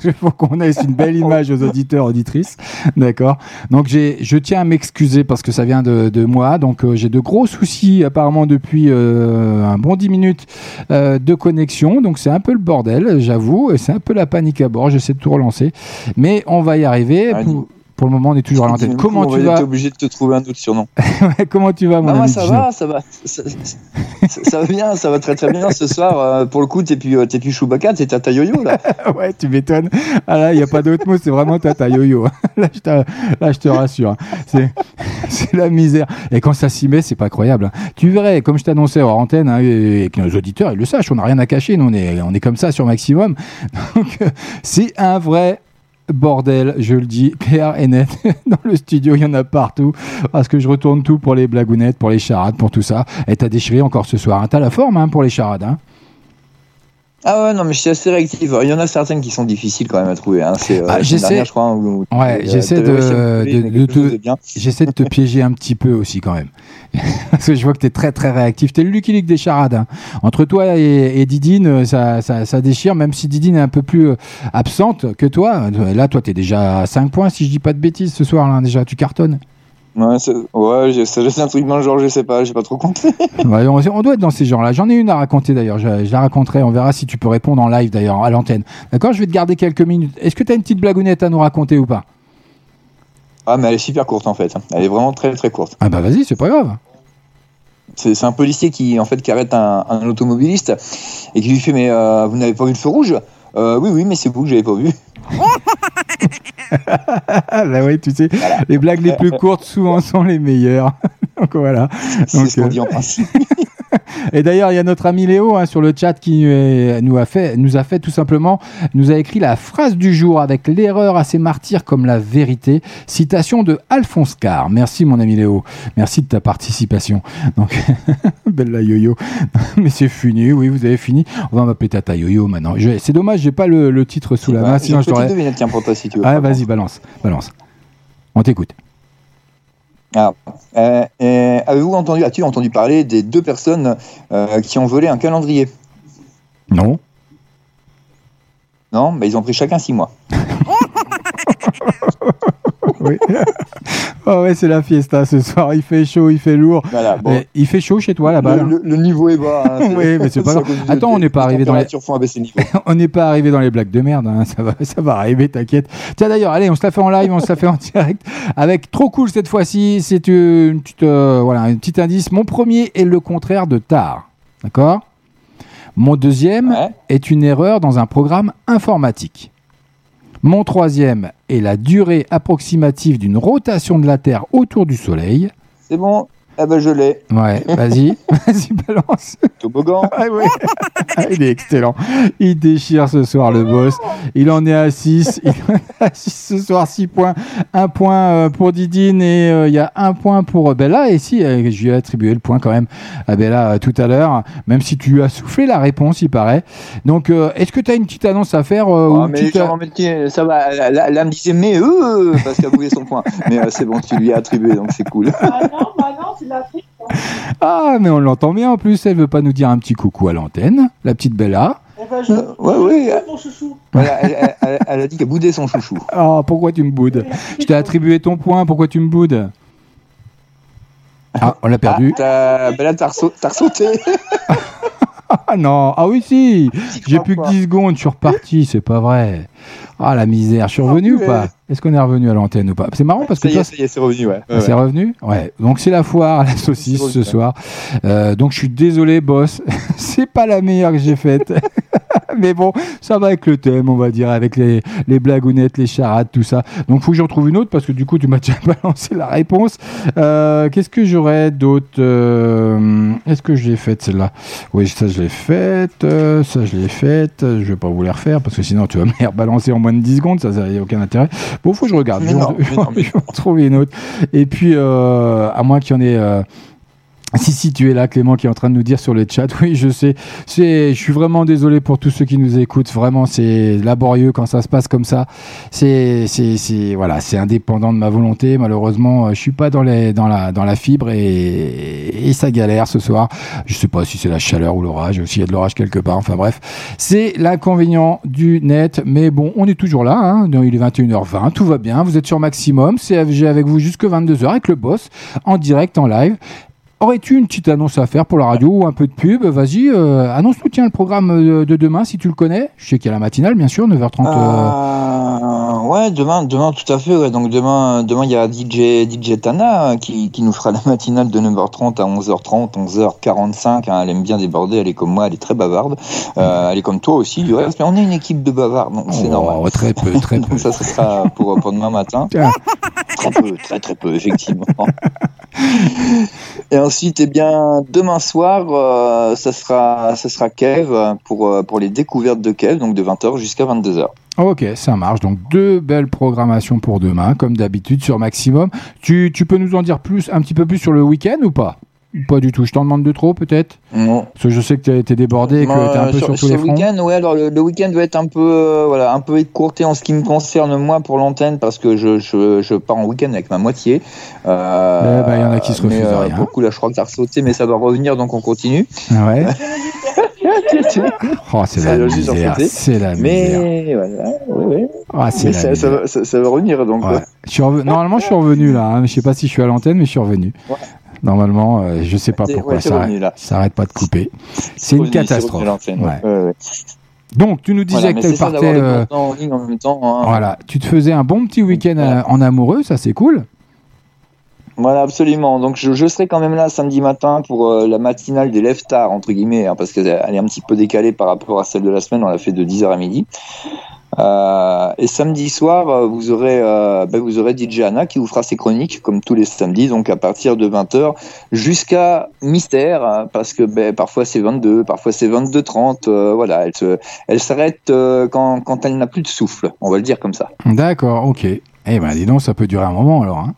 Qu'il faut qu'on laisse une belle image aux auditeurs, auditrices. D'accord. Donc, j'ai, je tiens à m'excuser parce que ça vient de, de moi. Donc, euh, j'ai de gros soucis apparemment depuis euh, un bon 10 minutes euh, de connexion. Donc, c'est un peu le bordel, j'avoue. Et C'est un peu la panique à bord. J'essaie de tout relancer. Mais on va y arriver. Pour, pour le moment, on est toujours à l'antenne. Coup, Comment on tu va vas être obligé de te trouver un autre surnom. Ouais, Comment tu vas, mon moi, ami ça va, ça va. Ça, va bien, ça va très très bien ce soir. euh, pour le coup, t'es plus, euh, t'es plus Chewbacca, t'es Tata Yo-Yo là. ouais, tu m'étonnes. Ah là, il n'y a pas d'autre mot, c'est vraiment tata yo-yo. Là, je te, là, je te rassure. hein. C'est, c'est la misère. Et quand ça s'y met, c'est pas croyable. hein. Tu verrais, comme je t'annonçais hors antenne, hein, et, et que nos auditeurs, ils le sachent, on n'a rien à cacher, nous, on est, on est comme ça sur Maximum. Donc, euh, c'est un vrai bordel, je le dis, clair et net. Dans le studio, il y en a partout. Parce que je retourne tout pour les blagounettes, pour les charades, pour tout ça. Et t'as déchiré encore ce soir. hein. T'as la forme hein, pour les charades. Hein. Ah ouais, non, mais je suis assez réactif. Il y en a certaines qui sont difficiles quand même à trouver. Hein. C'est euh, Ah, j'essaie- dernière, je crois. où- où- Ouais, euh, j'essaie de, te- de bien. j'essaie de te piéger un petit peu aussi quand même. Parce que je vois que tu es très très réactif. Tu es le Lucky Luke des charades. hein. Entre toi et, et Didine, euh, ça, ça, ça déchire, même si Didine est un peu plus euh, absente que toi. Là, toi, tu es déjà à 5 points, si je dis pas de bêtises ce soir. Là, déjà, tu cartonnes. Ouais, c'est- ouais, être un truc dans le genre, je sais pas, j'ai pas trop compté. Ouais, on, on doit être dans ces genres-là. J'en ai une à raconter d'ailleurs. Je, je la raconterai. On verra si tu peux répondre en live d'ailleurs à l'antenne. D'accord Je vais te garder quelques minutes. Est-ce que tu as une petite blagounette à nous raconter ou pas? Ah, mais elle est super courte en fait. Elle est vraiment très très courte. Ah bah vas-y, c'est pas grave. C'est c'est un policier qui en fait qui arrête un, un automobiliste et qui lui fait mais euh, vous n'avez pas vu le feu rouge? Euh, Oui oui mais c'est vous que j'avais pas vu. Bah oui, tu sais, les blagues les plus courtes souvent sont les meilleures. Donc voilà. C'est ce qu'on euh, dit en principe. Et d'ailleurs, il y a notre ami Léo hein, sur le chat qui euh, nous a fait, nous a fait tout simplement, nous a écrit la phrase du jour avec l'erreur à ses martyrs comme la vérité. Citation de Alphonse Carr. Merci mon ami Léo. Merci de ta participation. Donc, belle la yo-yo. Mais c'est fini. Oui, vous avez fini. On va m'appeler Tata Yo-Yo maintenant. C'est dommage, j'ai pas le, le titre sous la main. Sinon, je t'aurais. tiens, pour toi si tu veux. Ah, vas-y, balance, balance. On t'écoute. Ah, euh, euh, Avez-vous entendu, as-tu entendu parler des deux personnes euh, qui ont volé un calendrier? Non. Non, bah, ils ont pris chacun six mois. Oui. oh ouais, c'est la fiesta ce soir. Il fait chaud, il fait lourd. Voilà, bon. Mais il fait chaud chez toi là-bas. Le, là le- le niveau est bas. hein, Oui, mais c'est pas grave. Attends, on n'est pas arrivé dans les- on n'est pas arrivé dans les blagues de merde, hein. ça, va, ça va arriver, t'inquiète. Tiens d'ailleurs, allez, on se la fait en live, on se la fait en direct. Avec trop cool cette fois-ci, c'est une petite, euh, voilà, un petit indice. Mon premier est le contraire de tard. D'accord? Mon deuxième est une erreur dans un programme informatique. Mon troisième est la durée approximative d'une rotation de la Terre autour du Soleil. C'est bon, eh ben je l'ai. Ouais, vas-y, vas-y, balance. Toboggan. Ah ouais. Ah, il est excellent. Il déchire ce soir le boss. Il en est à 6. Il en est à 6 ce soir, 6 points. Un point euh, pour Didine et euh, il y a un point pour euh, Bella. Et si, euh, je lui ai attribué le point quand même à Bella euh, tout à l'heure, même si tu lui as soufflé la réponse, il paraît. Donc, euh, est-ce que tu as une petite annonce à faire euh, ou Ah, mais petite, genre, ça va, là, là, là, elle me disait mais euh, parce qu'elle voulait son point. Mais euh, c'est bon, tu lui as attribué, donc c'est cool. Ah non, bah non, la. Ah, mais on l'entend bien en plus. Elle veut pas nous dire un petit coucou à l'antenne, la petite Bella. Eh ben. Ouais, ouais. mon chouchou. Voilà, elle, elle- elle- elle a dit qu'elle boudait son chouchou. Oh, pourquoi tu me boudes Je t'ai attribué ton point, pourquoi tu me boudes Ah, on l'a perdu. T'as, ben là, t'as, ressau- t'as ressauté. Ah non, ah oui si J'ai plus que 10 secondes, je suis reparti, c'est pas vrai. Ah la misère, je suis revenu ou pas? Est-ce qu'on est revenu à l'antenne ou pas? C'est marrant parce que Ça y est, c'est revenu, ouais. Ah, Ouais, c'est ouais. revenu? Ouais. Donc c'est la foire à la saucisse revenu, ce soir. Euh, donc je suis désolé, boss. c'est pas la meilleure que j'ai faite. Mais bon, ça va avec le thème, on va dire, avec les, les blagounettes, les charades, tout ça. Donc faut que j'en retrouve une autre parce que du coup tu m'as déjà balancé la réponse. Euh, Qu'est-ce que j'aurais d'autre Euh, Est-ce que je l'ai faite celle-là? Oui, ça je l'ai faite. euh, ça je l'ai faite. Je vais pas vous les refaire parce que sinon tu vas me les rebalancer en moins de 10 secondes. Ça, ça n'a aucun intérêt. Bon, faut que je regarde. Mais Je vais en- trouver une autre. Et puis, à moins qu'il y en ait. si, si, tu es là, Clément, qui est en train de nous dire sur le chat. Oui, je sais. C'est, je suis vraiment désolé pour tous ceux qui nous écoutent. Vraiment, c'est laborieux quand ça se passe comme ça. C'est, c'est, c'est, voilà, c'est indépendant de ma volonté. Malheureusement, euh, je suis pas dans les, dans la, dans la fibre et, et ça galère ce soir. Je sais pas si c'est la chaleur ou l'orage, s'il y a de l'orage quelque part. Enfin bref, c'est l'inconvénient du net. Mais bon, on est toujours là. Hein. Il est 21h20, tout va bien. Vous êtes sur maximum. CFG avec vous jusque 22h avec le boss en direct, en live. Aurais-tu une petite annonce à faire pour la radio ou un peu de pub Vas-y, euh, annonce-nous tiens le programme euh, de demain si tu le connais. Je sais qu'il y a la matinale, bien sûr, 9h30. euh, Euh, ouais, demain, demain, tout à fait. Ouais. Donc demain, demain, il y a DJ, DJ Tana euh, qui, qui nous fera la matinale de 9h30 à 11h30, 11h45. hein. Elle aime bien déborder. Elle est comme moi, elle est très bavarde. Euh, elle est comme toi aussi, du reste. Mais on est une équipe de bavards, donc c'est Oh, normal. très peu, très peu. donc ça, ce sera pour, pour demain matin. Tiens. Très peu, très très peu, effectivement. Et ensuite, eh bien, demain soir, euh, ça sera, ça sera Kev euh, pour, pour les découvertes de Kev, donc de 20h jusqu'à 22h. Ok, ça marche. Donc deux belles programmations pour demain, comme d'habitude sur Maximum. Tu, tu peux nous en dire plus, un petit peu plus sur le week-end ou pas? Pas du tout. Je t'en demande de trop, peut-être? Non. Parce que je sais que t'es es débordé et que Moi, t'es un peu sur, tous sur les le fronts. week-end, ouais, alors le, le week-end doit être un peu, euh, voilà, un peu écourté en ce qui me concerne moi pour l'antenne parce que je, je, je pars en week-end avec ma moitié. Euh, Eh ben, il y en a qui se refusent euh, rien. Beaucoup là, je crois que t'as ressauté, mais ça va revenir, donc on continue. Ouais. Oh, c'est la juste misère. C'est la misère. Mais voilà, oui, oui. Ah, Mais la ça, ça, va, ça- ça va revenir donc. Ouais. Je suis reven- Normalement, je suis revenu là. hein. Je sais pas si je suis à l'antenne, mais je suis revenu. Normalement, euh, je sais pas pourquoi ouais, ça, revenu, ça arrête pas de couper. C'est une catastrophe. Donc, tu nous disais Voilà, que tu partais. euh, en ligne en même temps. hein. voilà, tu te faisais un bon petit week-end euh, en amoureux, ça c'est cool. Voilà, absolument. Donc je, serai quand même là samedi matin pour euh, la matinale des lève tard entre guillemets, hein, parce qu'elle est un petit peu décalée par rapport à celle de la semaine. On l'a fait de 10h à midi. Euh, et samedi soir, euh, vous aurez, euh, ben, vous aurez DJ Anna qui vous fera ses chroniques comme tous les samedis, donc à partir de 20h jusqu'à mystère, hein, parce que ben, parfois c'est 22, parfois c'est 22h30. euh, voilà, elle elle s'arrête quand, quand elle n'a plus de souffle. On va le dire comme ça. D'accord, ok. Eh ben, dis donc, ça peut durer un moment alors. Hein.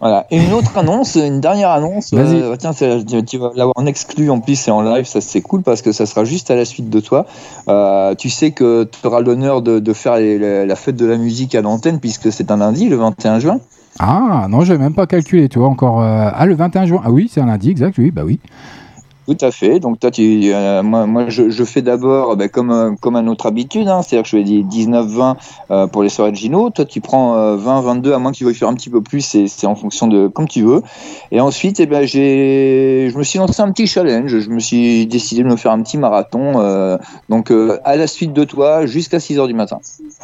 Voilà. Et une autre annonce, une dernière annonce. Vas-y. euh, tiens, tu, vas l'avoir en exclu en plus et en live, ça c'est cool parce que ça sera juste à la suite de toi. Euh, tu sais que tu auras l'honneur de, de faire les- les- la fête de la musique à l'antenne puisque c'est un lundi, le 21 juin. Ah, non, je même pas calculé, tu vois, encore. euh, Ah, le 21 juin. Ah oui, c'est un lundi, exact, oui, bah oui. Tout à fait. Donc toi, tu, euh, moi, je, fais d'abord ben, comme euh, comme à notre habitude, hein, c'est-à-dire que je fais des 19-20 euh, pour les soirées de Gino. Toi, tu prends 20-22, à moins que tu veuilles faire un petit peu plus, c'est en fonction de comme tu veux. Et ensuite, eh ben, j'ai, je me suis lancé un petit challenge. Je me suis décidé de me faire un petit marathon. donc à la suite de toi, jusqu'à 6 heures du matin.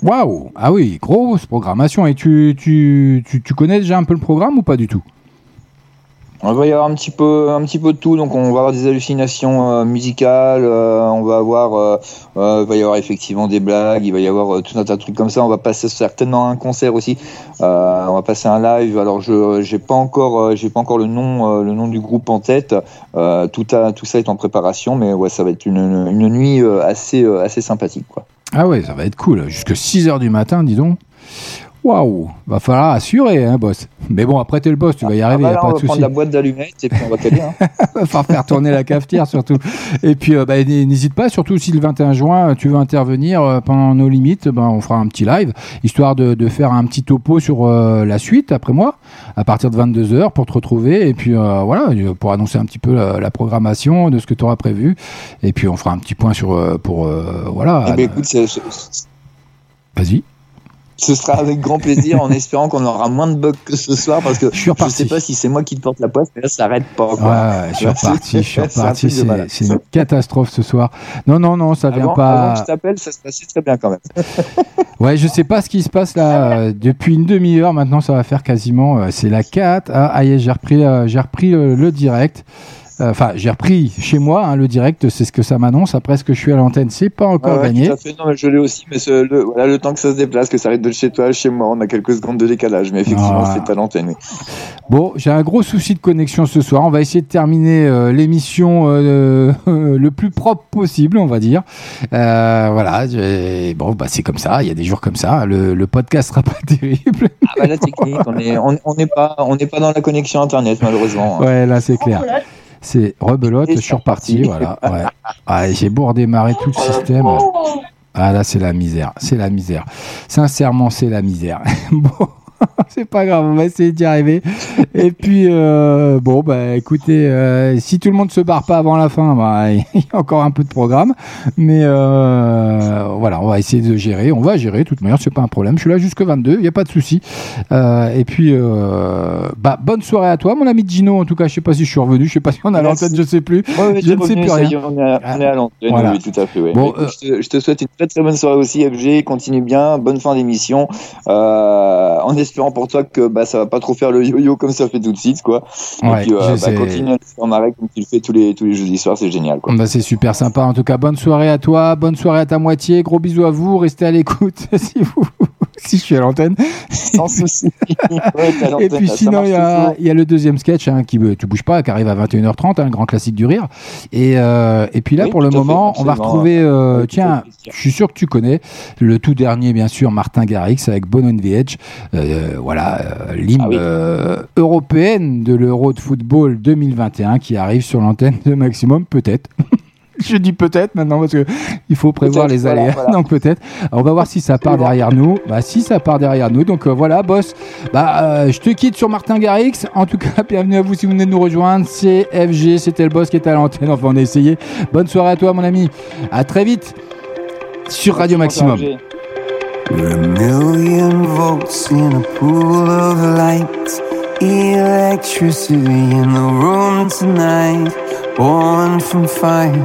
Waouh Ah oui, grosse programmation. Et tu, tu, tu, tu connais déjà un peu le programme ou pas du tout? On va y avoir un petit peu, un petit peu de tout. Donc, on va avoir des hallucinations euh, musicales. euh, on va avoir, euh, va y avoir effectivement des blagues. Il va y avoir tout un tas de trucs comme ça. On va passer certainement un concert aussi. On va passer un live. Alors, je, j'ai pas encore, j'ai pas encore le nom, le nom du groupe en tête. Tout a, tout ça est en préparation. Mais ouais, ça va être une, une nuit assez, assez sympathique, quoi. Ah ouais, ça va être cool. Jusque 6h du matin, dis donc. Waouh Va falloir assurer, hein, boss. Mais bon, après, t'es le boss, tu vas y Ah arriver, bah y a là, pas on de va souci. prendre la boîte d'allumettes et puis on va caler. Hein. va falloir faire tourner la cafetière surtout. Et puis euh, bah, n'hésite pas, surtout si le 21 juin tu veux intervenir euh, pendant nos limites, ben, on fera un petit live, histoire de, de faire un petit topo sur euh, la suite après moi, à partir de 22h pour te retrouver et puis euh, voilà, euh, pour annoncer un petit peu la, la programmation de ce que tu auras prévu. Et puis on fera un petit point sur euh, pour euh, voilà. Eh ben, écoute, Vas-y. Ce sera avec grand plaisir en espérant qu'on aura moins de bugs que ce soir parce que Je suis je sais pas si c'est moi qui te porte la poisse, mais là ça arrête pas. Quoi. ouais, je suis reparti, je suis C'est reparti. une catastrophe ce soir. Non, non, non, ça vient Avant, pas. avant que je t'appelle, ça se passait très bien quand même. Ouais, je sais pas ce qui se passe là. euh, depuis une demi-heure maintenant, ça va faire quasiment. euh, c'est la 4. Ah, ah, est, j'ai repris, euh, j'ai repris le direct. Euh, Enfin, j'ai repris chez moi hein, le direct, c'est ce que ça m'annonce. Après, ce que je suis à l'antenne, c'est pas encore ouais, gagné. tout à fait. Non, mais je l'ai aussi, mais ce- le, voilà, le temps que ça se déplace, que ça arrive de chez toi à chez moi, on a quelques secondes de décalage, mais effectivement, Ah. c'est à l'antenne. Bon, j'ai un gros souci de connexion ce soir. On va essayer de terminer euh, l'émission euh, le plus propre possible, on va dire. Euh, voilà. Bon, bah c'est comme ça. Il y a des jours comme ça. Le, le podcast sera pas terrible. Ah bah la technique, on est, on, on n'est pas, on n'est pas dans la connexion internet malheureusement. hein. Ouais, là c'est clair. C'est rebelote, je suis reparti, voilà. Ouais. Ah, j'ai beau redémarrer tout le système. Ah là, c'est la misère, c'est la misère. Sincèrement, c'est la misère. bon, c'est pas grave, on va essayer d'y arriver. Et puis, euh, bon, bah écoutez, euh, si tout le monde se barre pas avant la fin, bah, il y a encore un peu de programme. Mais euh, voilà, on va essayer de gérer. On va gérer, de toute manière, c'est pas un problème. Je suis là jusque 22, il n'y a pas de souci. Et puis, bah, bonne soirée à toi, mon ami Gino. En tout cas, je sais pas si je suis revenu, je sais pas si on a l'antenne, je sais plus. Ouais, je ne sais plus rien. est, on est à, on est à l'antenne, Voilà. oui, tout à fait. ouais. Bon, Écoute, je, te, je te souhaite une très très bonne soirée aussi, FG. Continue bien, bonne fin d'émission. Euh, en espérant pour toi que bah, ça va pas trop faire le yo-yo comme ça fait tout de suite, quoi. Ouais, Et puis, euh, bah, continue à faire marrer comme tu le fais tous les, tous les jeudis soirs, c'est génial, quoi. Bah, c'est super sympa. En tout cas, bonne soirée à toi, bonne soirée à ta moitié. Gros bisous à vous. Restez à l'écoute si vous, si je suis à l'antenne. Sans souci. Ouais, Et puis sinon, il y, a, toujours. il y a le deuxième sketch hein, qui tu bouges pas, qui arrive à 21h30, un grand classique du rire. Et, euh, et puis là, Oui, pour le fait, moment, on va retrouver, euh, tiens, je suis sûr que tu connais le tout dernier, bien sûr, Martin Garrix avec Bono VH. Euh, voilà, euh, l'hymne Ah oui. euh, européenne de l'Euro de football 2021 qui arrive sur l'antenne de Maximum, peut-être. Je dis peut-être maintenant parce que il faut prévoir les voilà, aléas. voilà. Donc peut-être. On va voir si ça part derrière nous. Bah si ça part derrière nous. Donc euh, voilà, boss. Bah euh, je te quitte sur Martin Garrix. En tout cas, bienvenue à vous si vous venez de nous rejoindre. C'est FG, c'était le boss qui était à l'antenne. Enfin, on a essayé. Bonne soirée à toi, mon ami. À très vite sur Radio Maximum. We're a million volts in a pool of light. Electricity in the room tonight. Born from fire,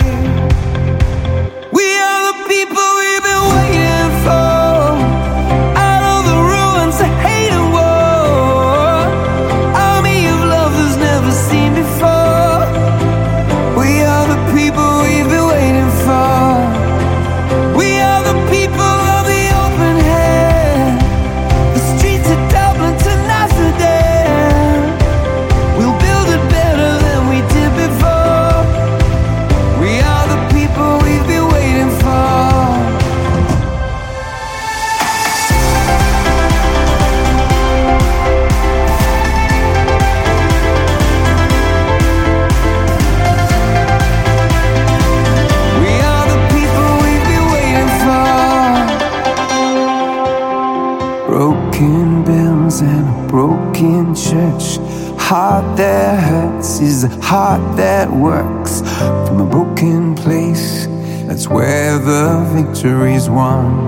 one.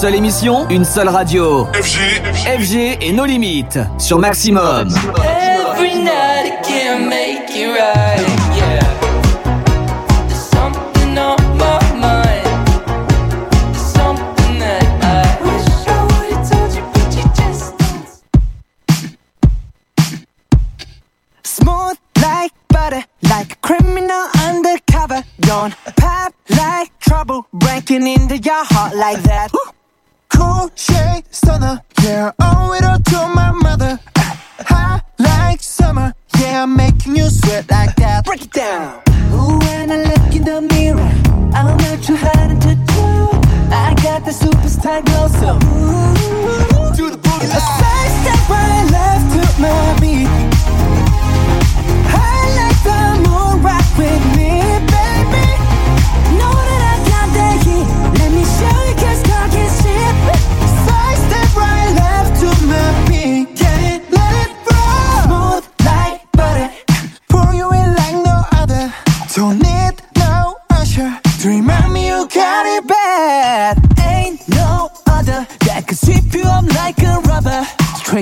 Seule émission, une seule radio. FG, FG et nos limites sur Maximum. Every night I can't make it right,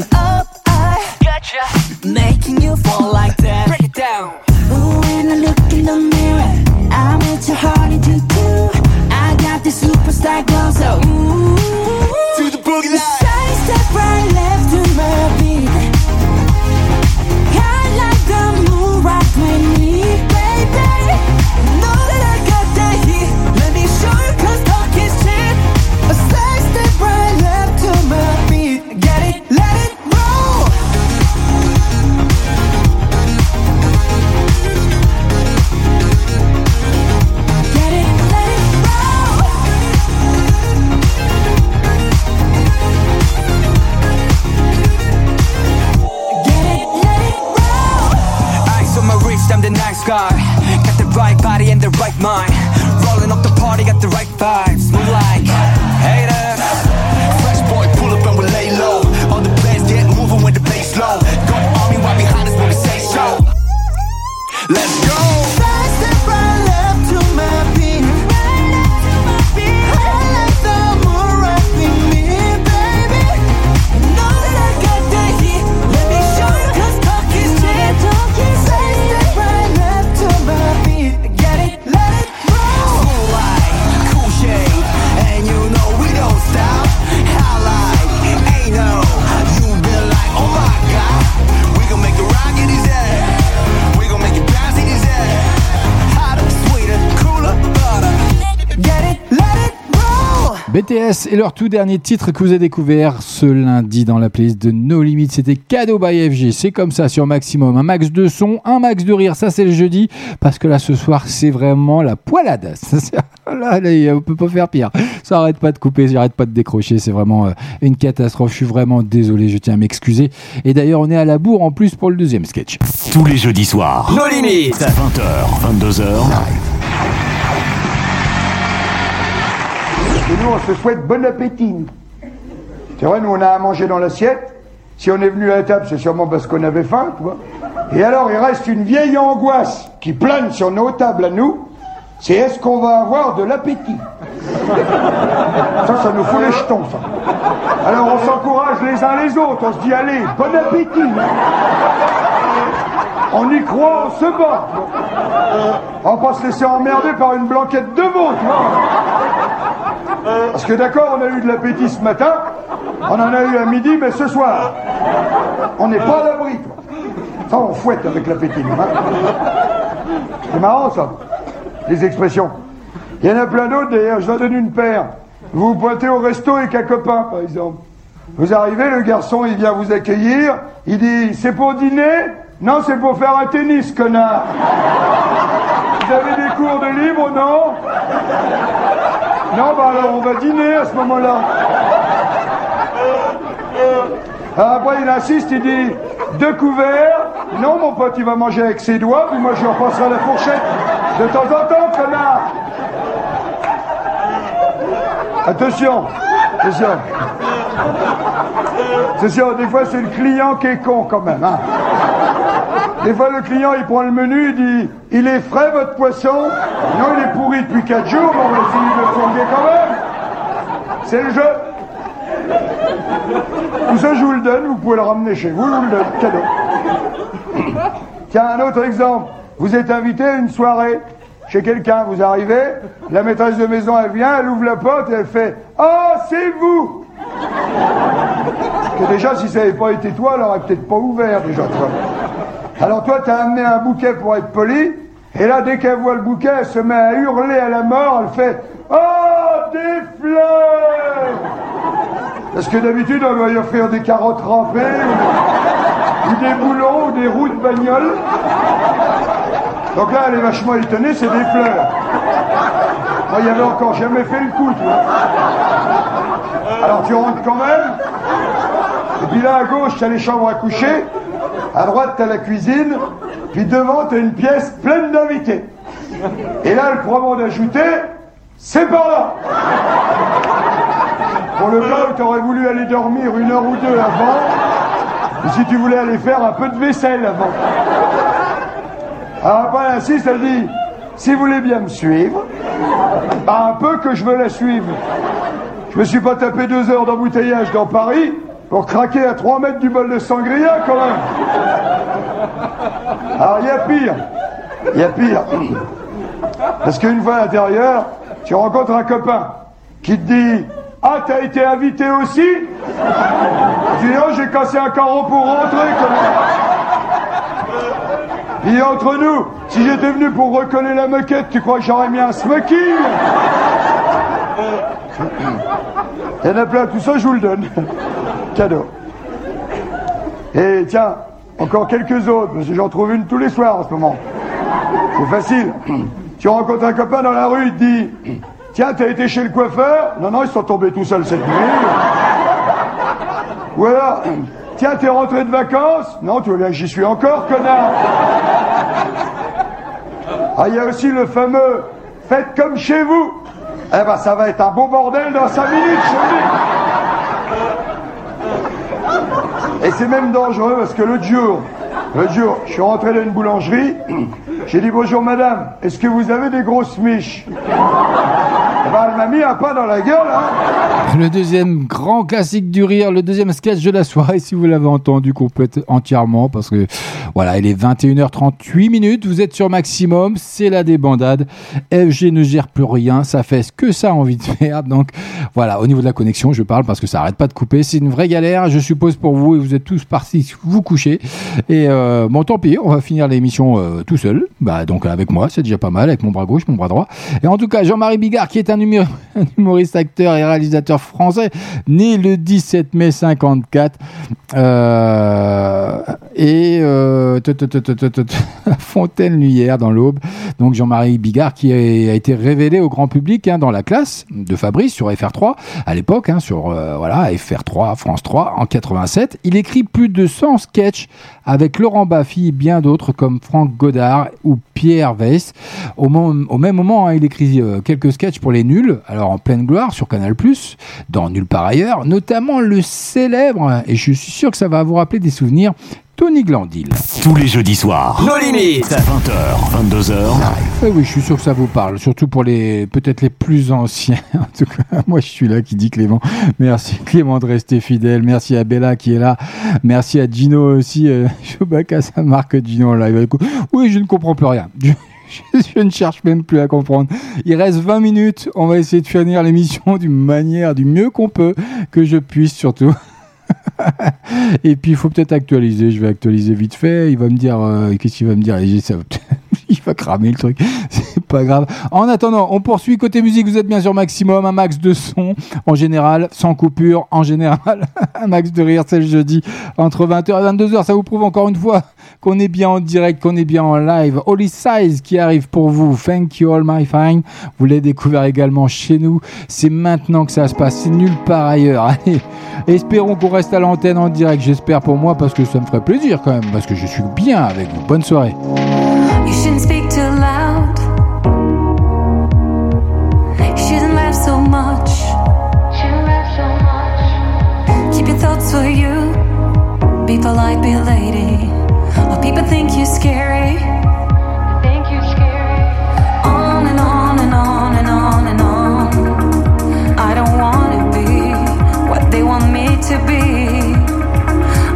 crazy. Et leur tout dernier titre que vous avez découvert ce lundi dans la playlist de No Limits, c'était Cadeau by FG. C'est comme ça sur Maximum. Un max de son, un max de rire. Ça, c'est le jeudi. Parce que là, ce soir, c'est vraiment la poilade. Ça, c'est- Là, là, on peut pas faire pire. Ça arrête pas de couper, ça arrête pas de décrocher. C'est vraiment euh, une catastrophe. Je suis vraiment désolé. Je tiens à m'excuser. Et d'ailleurs, on est à la bourre en plus pour le deuxième sketch. Tous les jeudis soirs. Nos limites. 20h, 22h. Et nous, on se souhaite bon appétit. C'est vrai, nous, on a à manger dans l'assiette. Si on est venu à la table, c'est sûrement parce qu'on avait faim, tu. Et alors, il reste une vieille angoisse qui plane sur nos tables à nous. C'est est-ce qu'on va avoir de l'appétit? Ça, ça nous fout les jetons, ça. Alors, on s'encourage les uns les autres. On se dit, allez, bon appétit. On y croit, on se bat. On va pas se laisser emmerder par une blanquette de vois. Parce que d'accord, on a eu de l'appétit ce matin, on en a eu à midi, mais ce soir, on n'est pas à l'abri. Ça, on fouette avec l'appétit. hein. C'est marrant, ça, les expressions. Il y en a plein d'autres, d'ailleurs, je en donne une paire. Vous vous pointez au resto avec un copain, par exemple. Vous arrivez, le garçon, il vient vous accueillir, il dit, c'est pour dîner? Non, c'est pour faire un tennis, connard. Vous avez des cours de libre, non non, bah alors on va dîner à ce moment-là. Ah, Après, il insiste, il dit deux couverts. Non, mon pote, il va manger avec ses doigts, puis moi je repasserai la fourchette de temps en temps, connard. Attention, attention. Attention, des fois c'est le client qui est con quand même. hein. Des fois, le client, il prend le menu, il dit Il est frais, votre poisson? Non, il est pourri depuis 4 jours, mais on va essayer de le flanquer quand même. C'est le jeu. Tout ça, je vous le donne, vous pouvez le ramener chez vous, je vous le donne, cadeau. Tiens, un autre exemple. Vous êtes invité à une soirée chez quelqu'un, vous arrivez, la maîtresse de maison, elle vient, elle ouvre la porte et elle fait Ah, c'est vous Que déjà, si ça n'avait pas été toi, elle aurait peut-être pas ouvert déjà, tu vois. Alors toi, t'as amené un bouquet pour être poli, et là, dès qu'elle voit le bouquet, elle se met à hurler à la mort, elle fait « Oh, des fleurs !» Parce que d'habitude, on va lui offrir des carottes râpées, ou, des boulons, ou des roues de bagnole. Donc là, elle est vachement étonnée, c'est des fleurs. Moi, il y avait encore jamais fait le coup, tu. Alors tu rentres quand même, et puis là, à gauche, t'as les chambres à coucher, à droite, t'as la cuisine, puis devant, t'as une pièce pleine d'invités. Et là, le promo d'ajouter, c'est par là Pour le cas où t'aurais voulu aller dormir une heure ou deux avant, ou si tu voulais aller faire un peu de vaisselle avant. Alors après, elle insiste, elle dit, si vous voulez bien me suivre, bah, un peu que je veux la suivre. Je me suis pas tapé deux heures d'embouteillage dans Paris pour craquer à 3 mètres du bol de sangria quand même. Alors il y a pire. Il y a pire. Parce qu'une fois à l'intérieur, tu rencontres un copain qui te dit Ah, t'as été invité aussi? Tu dis Oh, j'ai cassé un carreau pour rentrer quand même. Et entre nous, si j'étais venu pour recoller la moquette, tu crois que j'aurais mis un smoking Il y en a plein, tout ça, je vous le donne. Cadeau. Et tiens, encore quelques autres, parce que j'en trouve une tous les soirs en ce moment. C'est facile. Tu rencontres un copain dans la rue, il te dit Tiens, t'as été chez le coiffeur? Non, non, ils sont tombés tout seuls cette nuit. Ou alors, tiens, t'es rentré de vacances? Non, tu vois bien que j'y suis encore, connard. Ah, il y a aussi le fameux Faites comme chez vous. Eh ben, ça va être un bon bordel dans 5 minutes, je le dis. Et c'est même dangereux parce que l'autre jour, l'autre jour, je suis rentré dans une boulangerie, j'ai dit bonjour madame, est-ce que vous avez des grosses miches ben, elle m'a mis un pas dans la gueule, hein. Le deuxième grand classique du rire, le deuxième sketch de la soirée, si vous l'avez entendu complète entièrement, parce que voilà, il est 21h38 minutes, vous êtes sur maximum, c'est la débandade. FG ne gère plus rien, ça fait ce que ça envie de faire. Donc voilà, au niveau de la connexion, je parle parce que ça arrête pas de couper, c'est une vraie galère, je suppose pour vous, et vous êtes tous partis vous coucher. Et euh, bon, tant pis, on va finir l'émission euh, tout seul, bah donc avec moi, c'est déjà pas mal, avec mon bras gauche, mon bras droit. Et en tout cas, Jean-Marie Bigard, qui est un, humoriste, acteur et réalisateur français, né le 17 mai 54. Euh, et euh, Fontaine-Luyère dans l'Aube. Donc Jean-Marie Bigard qui a, a été révélé au grand public hein, dans la classe de Fabrice sur FR3 à l'époque, hein, sur euh, voilà FR3, France 3 en 87. Il écrit plus de 100 sketchs avec Laurent Baffy et bien d'autres comme Franck Godard ou Pierre Weiss. Au, même moment, hein, il écrit euh, quelques sketchs pour les nuls, alors en pleine gloire sur Canal+, dans Nulle part ailleurs, notamment le célèbre, et je suis sûr que ça va vous rappeler des souvenirs, Tony Glandil. Tous les jeudis soirs. Nos limites. 20h, 22h. Oui, oui, je suis sûr que ça vous parle, surtout pour les peut-être les plus anciens. En tout cas, moi, je suis là qui dit Clément. Merci Clément de rester fidèle. Merci à Bella qui est là. Merci à Gino aussi. Euh, Chewbacca, ça marque Gino en live. Oui, je ne comprends plus rien. Je, je- je ne cherche même plus à comprendre. Il reste 20 minutes. On va essayer de finir l'émission d'une manière, du mieux qu'on peut, que je puisse surtout. Et puis il faut peut-être actualiser. Je vais actualiser vite fait. Il va me dire, euh, qu'est-ce qu'il va me dire? Il va cramer le truc. Pas grave. En attendant, on poursuit côté musique. Vous êtes bien sur maximum, un max de son en général, sans coupure en général, un max de rire. C'est le jeudi entre 20h et 22h. Ça vous prouve encore une fois qu'on est bien en direct, qu'on est bien en live. Holy Size qui arrive pour vous. Thank you all my fine. Vous l'avez découvert également chez nous. C'est maintenant que ça se passe. C'est nulle part ailleurs. Allez, espérons qu'on reste à l'antenne en direct. J'espère pour moi parce que ça me ferait plaisir quand même. Parce que je suis bien avec vous. Bonne soirée. For you. Be polite, be a lady. Or people think you're scary. On and on and on and on and on. I don't wanna be what they want me to be.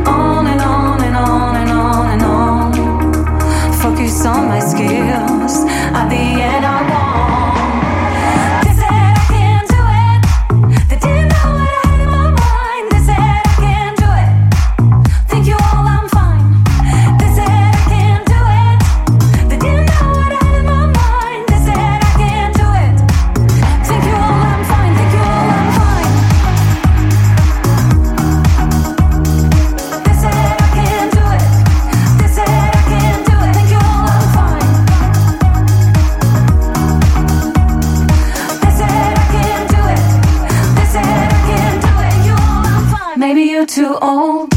On and on and on and on and on focus on my skills. Too old.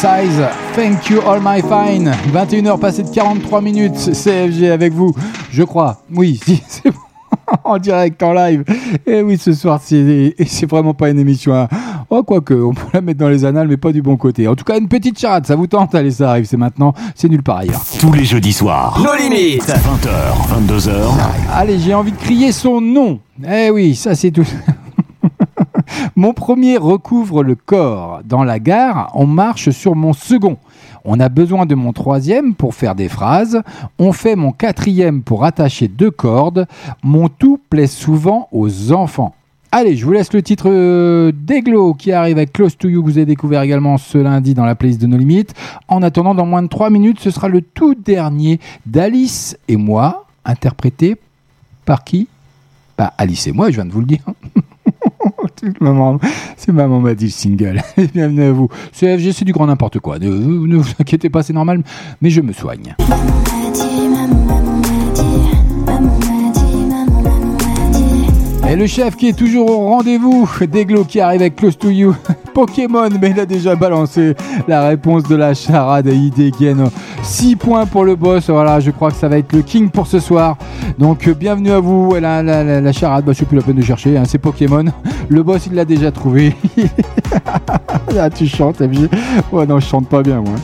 Size, Thank You All My Fine. 21h passées de 43 minutes, CFG avec vous, je crois. Oui, si, c'est bon. en direct, en live. Et oui, ce soir, c'est c'est vraiment pas une émission. à- Oh, quoique, on peut la mettre dans les annales, mais pas du bon côté. En tout cas, une petite charade, ça vous tente Allez, ça arrive, c'est maintenant, c'est nulle part ailleurs. Tous les jeudis soirs. Nos limites. 20h, 22h. Allez, j'ai envie de crier son nom. Eh oui, ça c'est tout. Mon premier recouvre le corps. Dans la gare, on marche sur mon second. On a besoin de mon troisième pour faire des phrases. On fait mon quatrième pour attacher deux cordes. Mon tout plaît souvent aux enfants. Allez, je vous laisse le titre euh, qui arrive avec Close to You que vous avez découvert également ce lundi dans la playlist de nos limites. En attendant, dans moins de 3 minutes, ce sera le tout dernier d'Alice et moi, interprété par qui? Bah Alice et moi, je viens de vous le dire. maman, c'est maman m'a dit le single. Bienvenue à vous. C'est du grand n'importe quoi. Ne, ne vous inquiétez pas, c'est normal, mais je me soigne. Et le chef qui est toujours au rendez-vous, Deglo qui arrive avec Close to You, Pokémon, mais il a déjà balancé la réponse de la charade Idegen. 6 points pour le boss, voilà, je crois que ça va être le king pour ce soir. Donc euh, bienvenue à vous, la, charade, bah, c'est plus la peine de chercher, hein, c'est Pokémon. Le boss il l'a déjà trouvé. Là tu chantes, FG. Ouais non, je chante pas bien moi.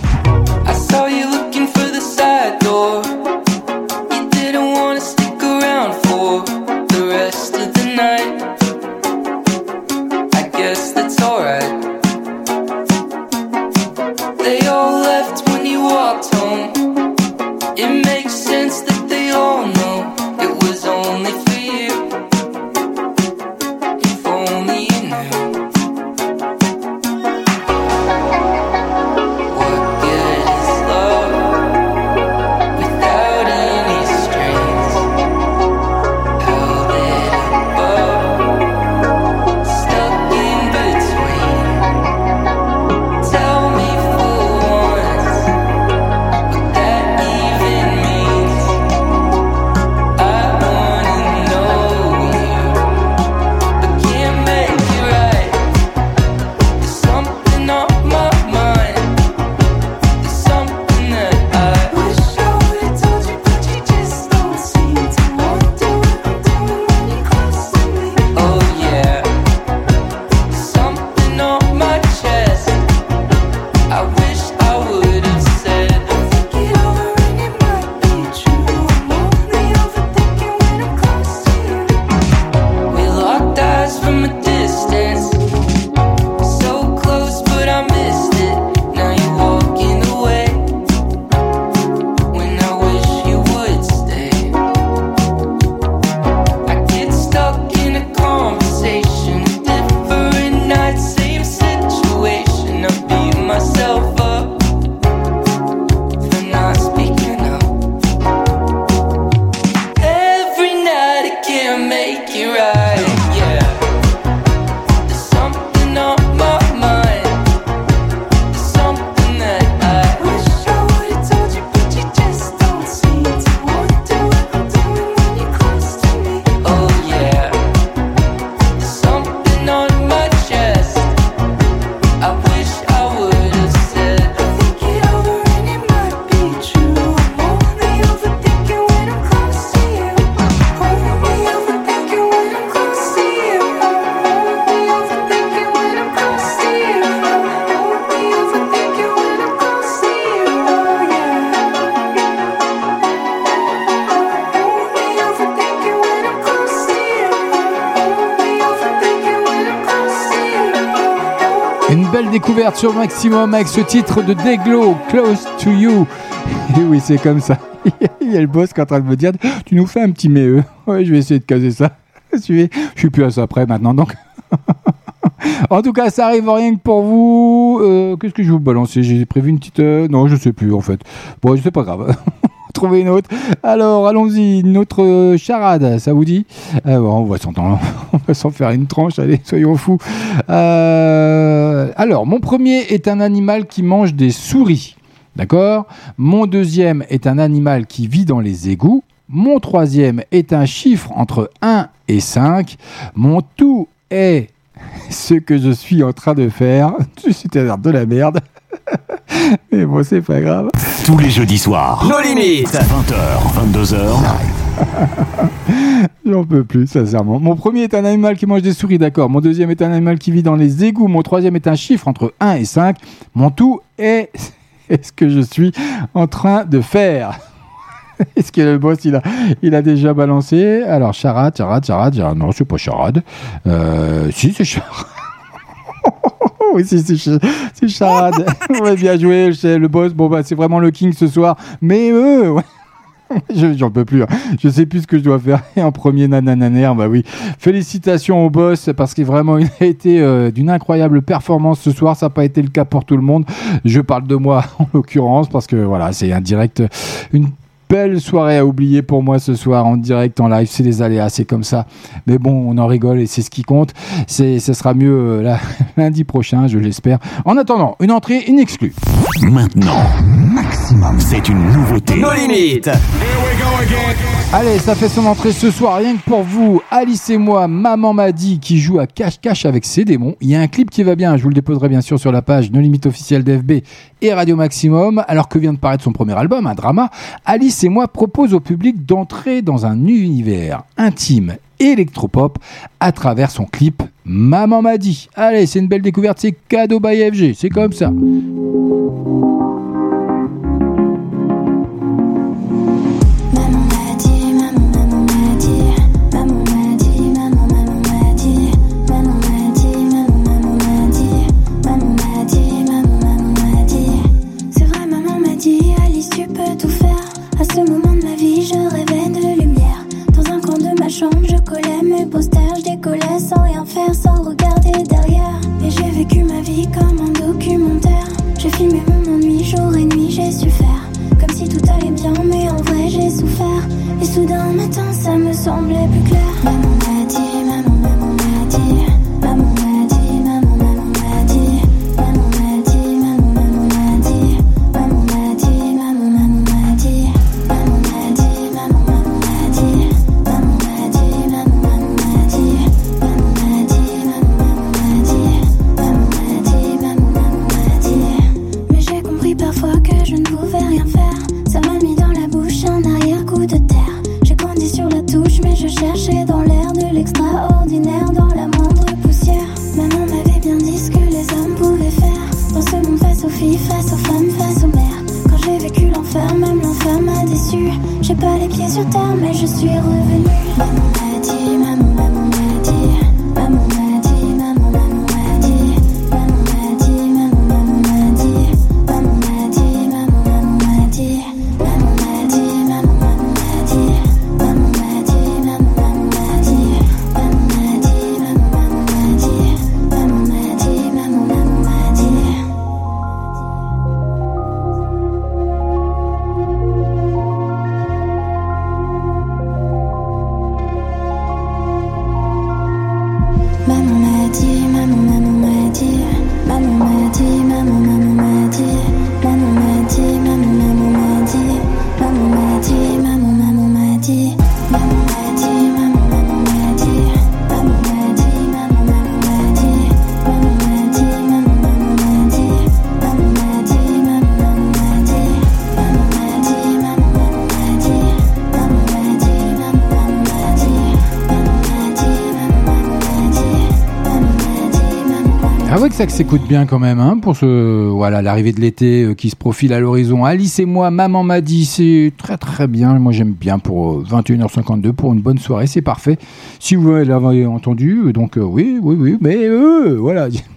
Sur Maximum avec ce titre de Deglo, Close to You. Et oui, c'est comme ça. Il y a le boss qui est en train de me dire Tu nous fais un petit méeux. Ouais, je vais essayer de caser ça. Je suis plus à ça près maintenant donc. En tout cas, ça arrive rien que pour vous. Euh, Qu'est-ce que je vais vous balancer J'ai prévu une petite. euh, Non, je sais plus en fait. Bon, c'est pas grave. Trouver une autre. Alors, allons-y. Une autre euh, charade, ça vous dit? Euh, bon, On va s'en on va s'en faire une tranche. Allez, soyons fous. Euh, Alors, mon premier est un animal qui mange des souris. D'accord? Mon deuxième est un animal qui vit dans les égouts. Mon troisième est un chiffre entre 1 et 5. Mon tout est ce que je suis en train de faire. C'est-à-dire de la merde. Mais bon, c'est pas grave. Tous les jeudis soirs. Nos limites. 20h, 22h. J'en peux plus, sincèrement. Mon premier est un animal qui mange des souris, d'accord. Mon deuxième est un animal qui vit dans les égouts. Mon troisième est un chiffre entre 1 et 5. Mon tout est ce que je suis en train de faire. Est-ce que le boss, il a, il a déjà balancé? Alors, charade, charade, charade. charade. Non, c'est pas charade. Euh, si, c'est charade. oui, si, c'est cha- c'est charade. ouais, bien joué, le boss. Bon, bah, c'est vraiment le king ce soir. Mais eux, ouais. Je- J'en peux plus. hein. Je sais plus ce que je dois faire. Et en premier nanananer, bah oui. Félicitations au boss parce qu'il vraiment il a été euh, d'une incroyable performance ce soir. Ça n'a pas été le cas pour tout le monde. Je parle de moi en l'occurrence parce que voilà, c'est un direct, une belle soirée à oublier pour moi ce soir en direct, en live. C'est les aléas, c'est comme ça. Mais bon, on en rigole et c'est ce qui compte. C'est, ce sera mieux euh, lundi prochain, je l'espère. En attendant, une entrée inexclue. Maintenant, maximum. C'est une nouveauté. Nos limites. Allez, ça fait son entrée ce soir, rien que pour vous. Alice et moi, Maman m'a dit, qui joue à cache-cache avec ses démons. Il y a un clip qui va bien, je vous le déposerai bien sûr sur la page No Limite officielle d'FB et Radio Maximum. Alors que vient de paraître son premier album, un drama, Alice et moi propose au public d'entrer dans un univers intime électropop à travers son clip Maman m'a dit. Allez, c'est une belle découverte, c'est cadeau by FG, c'est comme ça. Je collais mes posters, je décollais sans rien faire, sans regarder derrière. Et j'ai vécu ma vie comme un documentaire. J'ai filmé mon ennui jour et nuit, j'ai su faire. Comme si tout allait bien, mais en vrai j'ai souffert. Et soudain un matin, ça me semblait plus clair. Maman m'a dit, maman, maman m'a dit, ça que s'écoute bien quand même hein, pour ce voilà l'arrivée de l'été euh, qui se profile à l'horizon. Alice et moi, maman m'a dit c'est très très bien. Moi j'aime bien pour euh, 21h52 pour une bonne soirée, c'est parfait. Si vous l'avez entendu, euh, donc euh, oui oui oui, mais euh, voilà.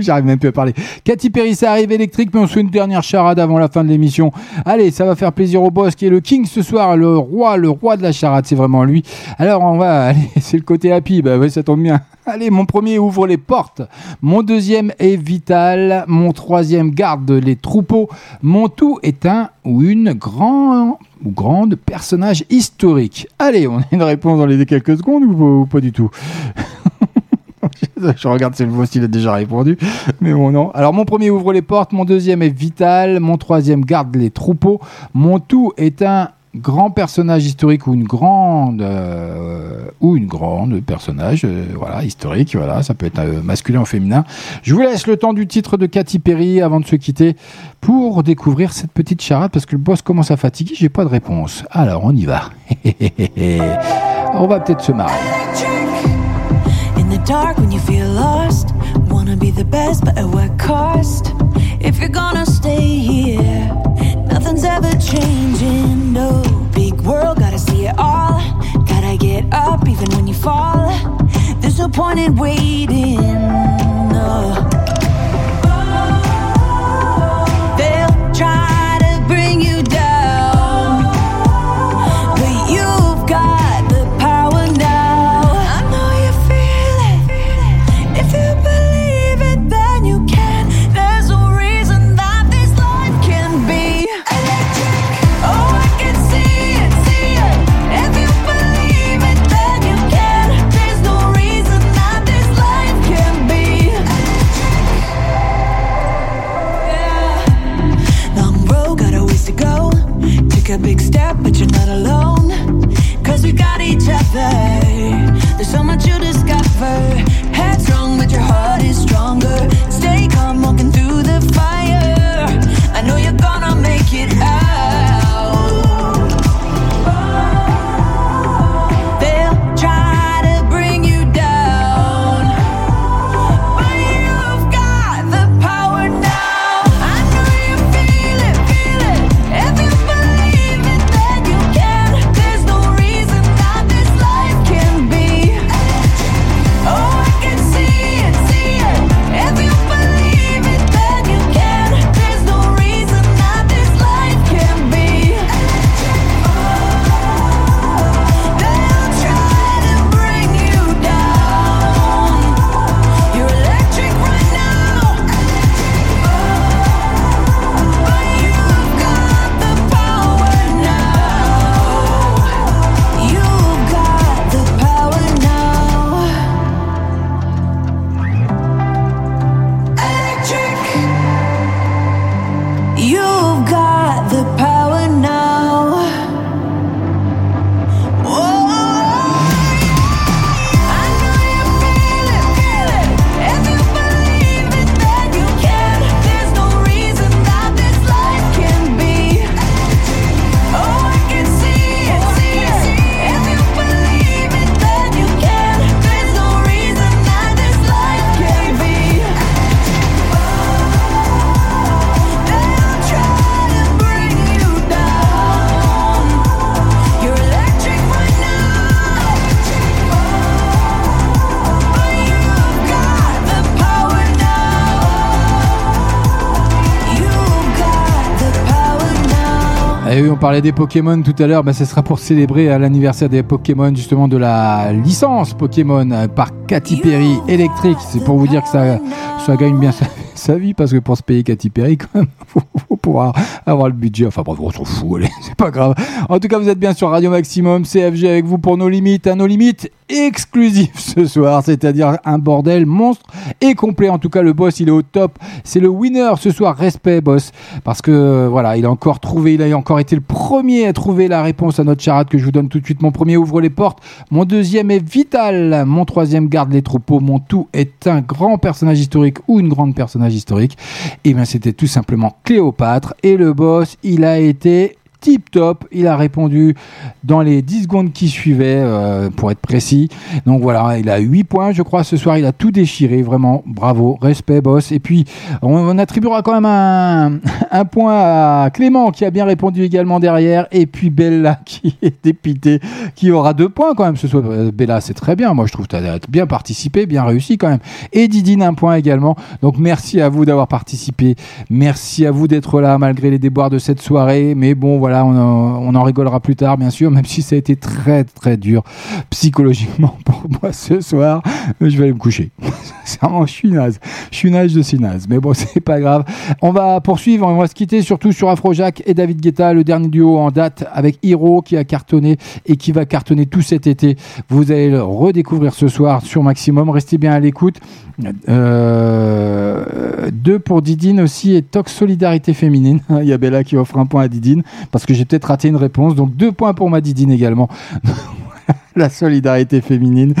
J'arrive même plus à parler. Katy Perry, ça arrive électrique, mais on se fait une dernière charade avant la fin de l'émission. Allez, ça va faire plaisir au boss qui est le king ce soir, le roi, le roi de la charade, c'est vraiment lui. Alors on va, allez, c'est le côté happy, bah ouais, ça tombe bien. Allez, mon premier ouvre les portes. Mon deuxième est vital. Mon troisième garde les troupeaux. Mon tout est un ou une grand ou grande personnage historique. Allez, on a une réponse dans les quelques secondes ou pas du tout? Je regarde si le voici, il a déjà répondu. Mais bon, non. Alors, mon premier ouvre les portes, mon deuxième est vital, mon troisième garde les troupeaux, mon tout est un grand personnage historique ou une grande euh, ou une grande personnage euh, voilà historique voilà ça peut être euh, masculin ou féminin je vous laisse le temps du titre de Katy Perry avant de se quitter pour découvrir cette petite charade parce que le boss commence à fatiguer j'ai pas de réponse alors on y va on va peut-être se marrer dark when you feel lost, wanna be the best, but at what cost? If you're gonna stay here, nothing's ever changing. No big world, gotta see it all. Gotta get up even when you fall. There's no point in waiting. No. Big step, but you're not alone. Cause we got each other. There's so much you discover. Parlait des Pokémon tout à l'heure, bah, ce sera pour célébrer à l'anniversaire des Pokémon, justement de la licence Pokémon euh, par Katy Perry électrique. C'est pour vous dire que ça, ça gagne bien sa, vie, parce que pour se payer Katy Perry, quand même, faut, faut pouvoir avoir le budget. Enfin bref, on s'en fout, allez, c'est pas grave. En tout cas, vous êtes bien sur Radio Maximum, CFG avec vous pour nos limites, un nos limites exclusif ce soir, c'est-à-dire un bordel monstre et complet. En tout cas, le boss, il est au top. C'est le winner ce soir. Respect, boss, parce que euh, voilà, il a encore trouvé, il a encore été le premier à trouver la réponse à notre charade que je vous donne tout de suite. Mon premier ouvre les portes, mon deuxième est vital, mon troisième garde les troupeaux, mon tout est un grand personnage historique ou une grande personnage historique. Et bien, c'était tout simplement Cléopâtre et le boss, il a été tip top. Il a répondu dans les 10 secondes qui suivaient, euh, pour être précis. Donc voilà, il a 8 points, je crois, ce soir. Il a tout déchiré, vraiment. Bravo, respect, boss. Et puis, on, attribuera quand même un, un point à Clément, qui a bien répondu également derrière. Et puis Bella, qui est dépité, qui aura 2 points quand même ce soir. Euh, Bella, c'est très bien. Moi, je trouve que tu as bien participé, bien réussi quand même. Et Didine, un point également. Donc merci à vous d'avoir participé. Merci à vous d'être là malgré les déboires de cette soirée. Mais bon, voilà, on en, rigolera plus tard, bien sûr, même si ça a été très très dur psychologiquement pour moi ce soir. Je vais me coucher. Je suis naze. Je suis naze, je suis naze. Mais bon, c'est pas grave. On va poursuivre. On va se quitter surtout sur Afrojack et David Guetta, le dernier duo en date avec Hiro qui a cartonné et qui va cartonner tout cet été. Vous allez le redécouvrir ce soir sur Maximum. Restez bien à l'écoute. Euh, deux pour Didine aussi et Tox Solidarité Féminine. Il y a Bella qui offre un point à Didine parce que j'ai peut-être raté une réponse. Donc deux points pour ma Didine également. La solidarité féminine.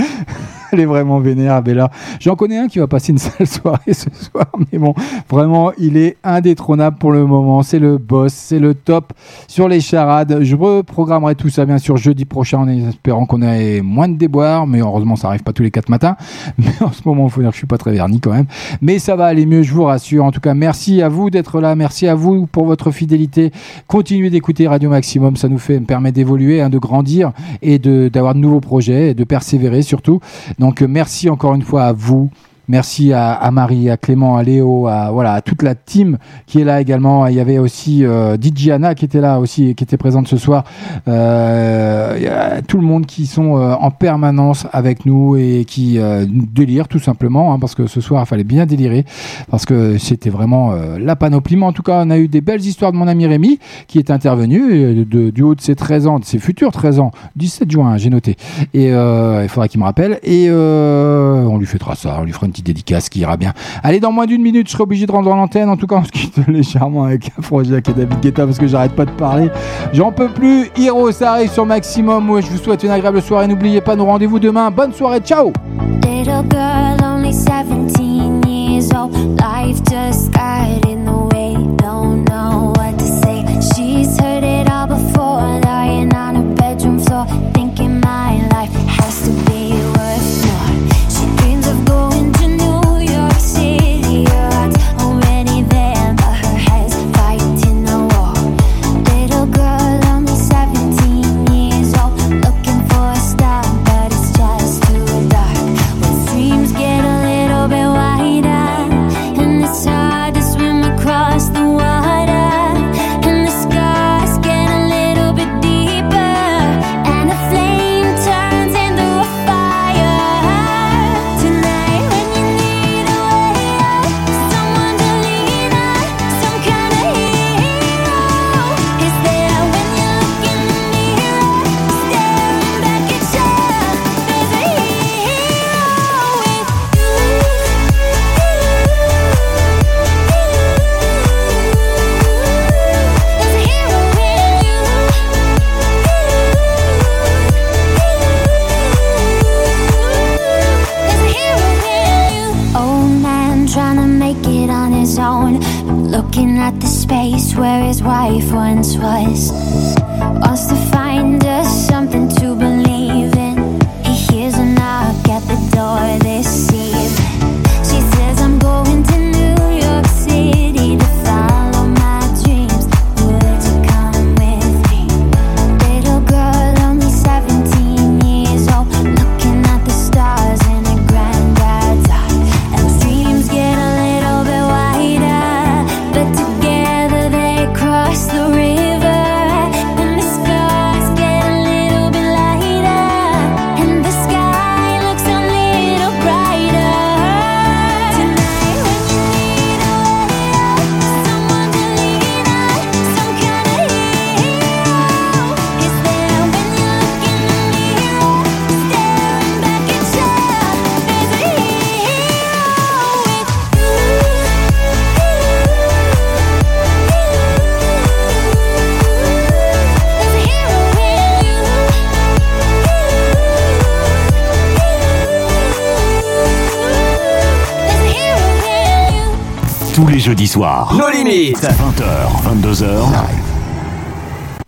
Elle est vraiment vénère, Bella. J'en connais un qui va passer une sale soirée ce soir, mais bon, vraiment, il est indétrônable pour le moment. C'est le boss, c'est le top sur les charades. Je reprogrammerai tout ça, bien sûr, jeudi prochain, en espérant qu'on ait moins de déboires, mais heureusement, ça arrive pas tous les quatre matins. Mais en ce moment, il faut dire que je suis pas très verni quand même. Mais ça va aller mieux, je vous rassure. En tout cas, merci à vous d'être là. Merci à vous pour votre fidélité. Continuez d'écouter Radio Maximum. Ça nous fait, me permet d'évoluer, hein, de grandir et d'avoir de nouveaux projets et de persévérer surtout. Donc, euh, merci encore une fois à vous. Merci à, Marie, à Clément, à Léo, à voilà toute la team qui est là également. Il y avait aussi euh, qui était là aussi, qui était présente ce soir. Euh, tout le monde qui sont euh, en permanence avec nous et qui euh, délirent tout simplement, hein, parce que ce soir il fallait bien délirer, parce que c'était vraiment la panoplie. En tout cas, on a eu des belles histoires de mon ami Rémi qui est intervenu du haut de ses 13 ans, de ses futurs 13 ans, 17 juin, j'ai noté. Et il faudra qu'il me rappelle. Et on lui fera ça, on lui fera une dédicace qui ira bien. Allez, dans moins d'une minute, je serai obligé de rendre l'antenne. En tout cas, on se quitte légèrement avec Afrojack et David Guetta parce que j'arrête pas de parler. J'en peux plus. Hiro, ça arrive sur Maximum. Ouais, je vous souhaite une agréable soirée. N'oubliez pas nos rendez-vous demain. Bonne soirée. Ciao. Little girl, only 17 years old. Life just got in the way. Soirs. Nos limites. 20h, 22h.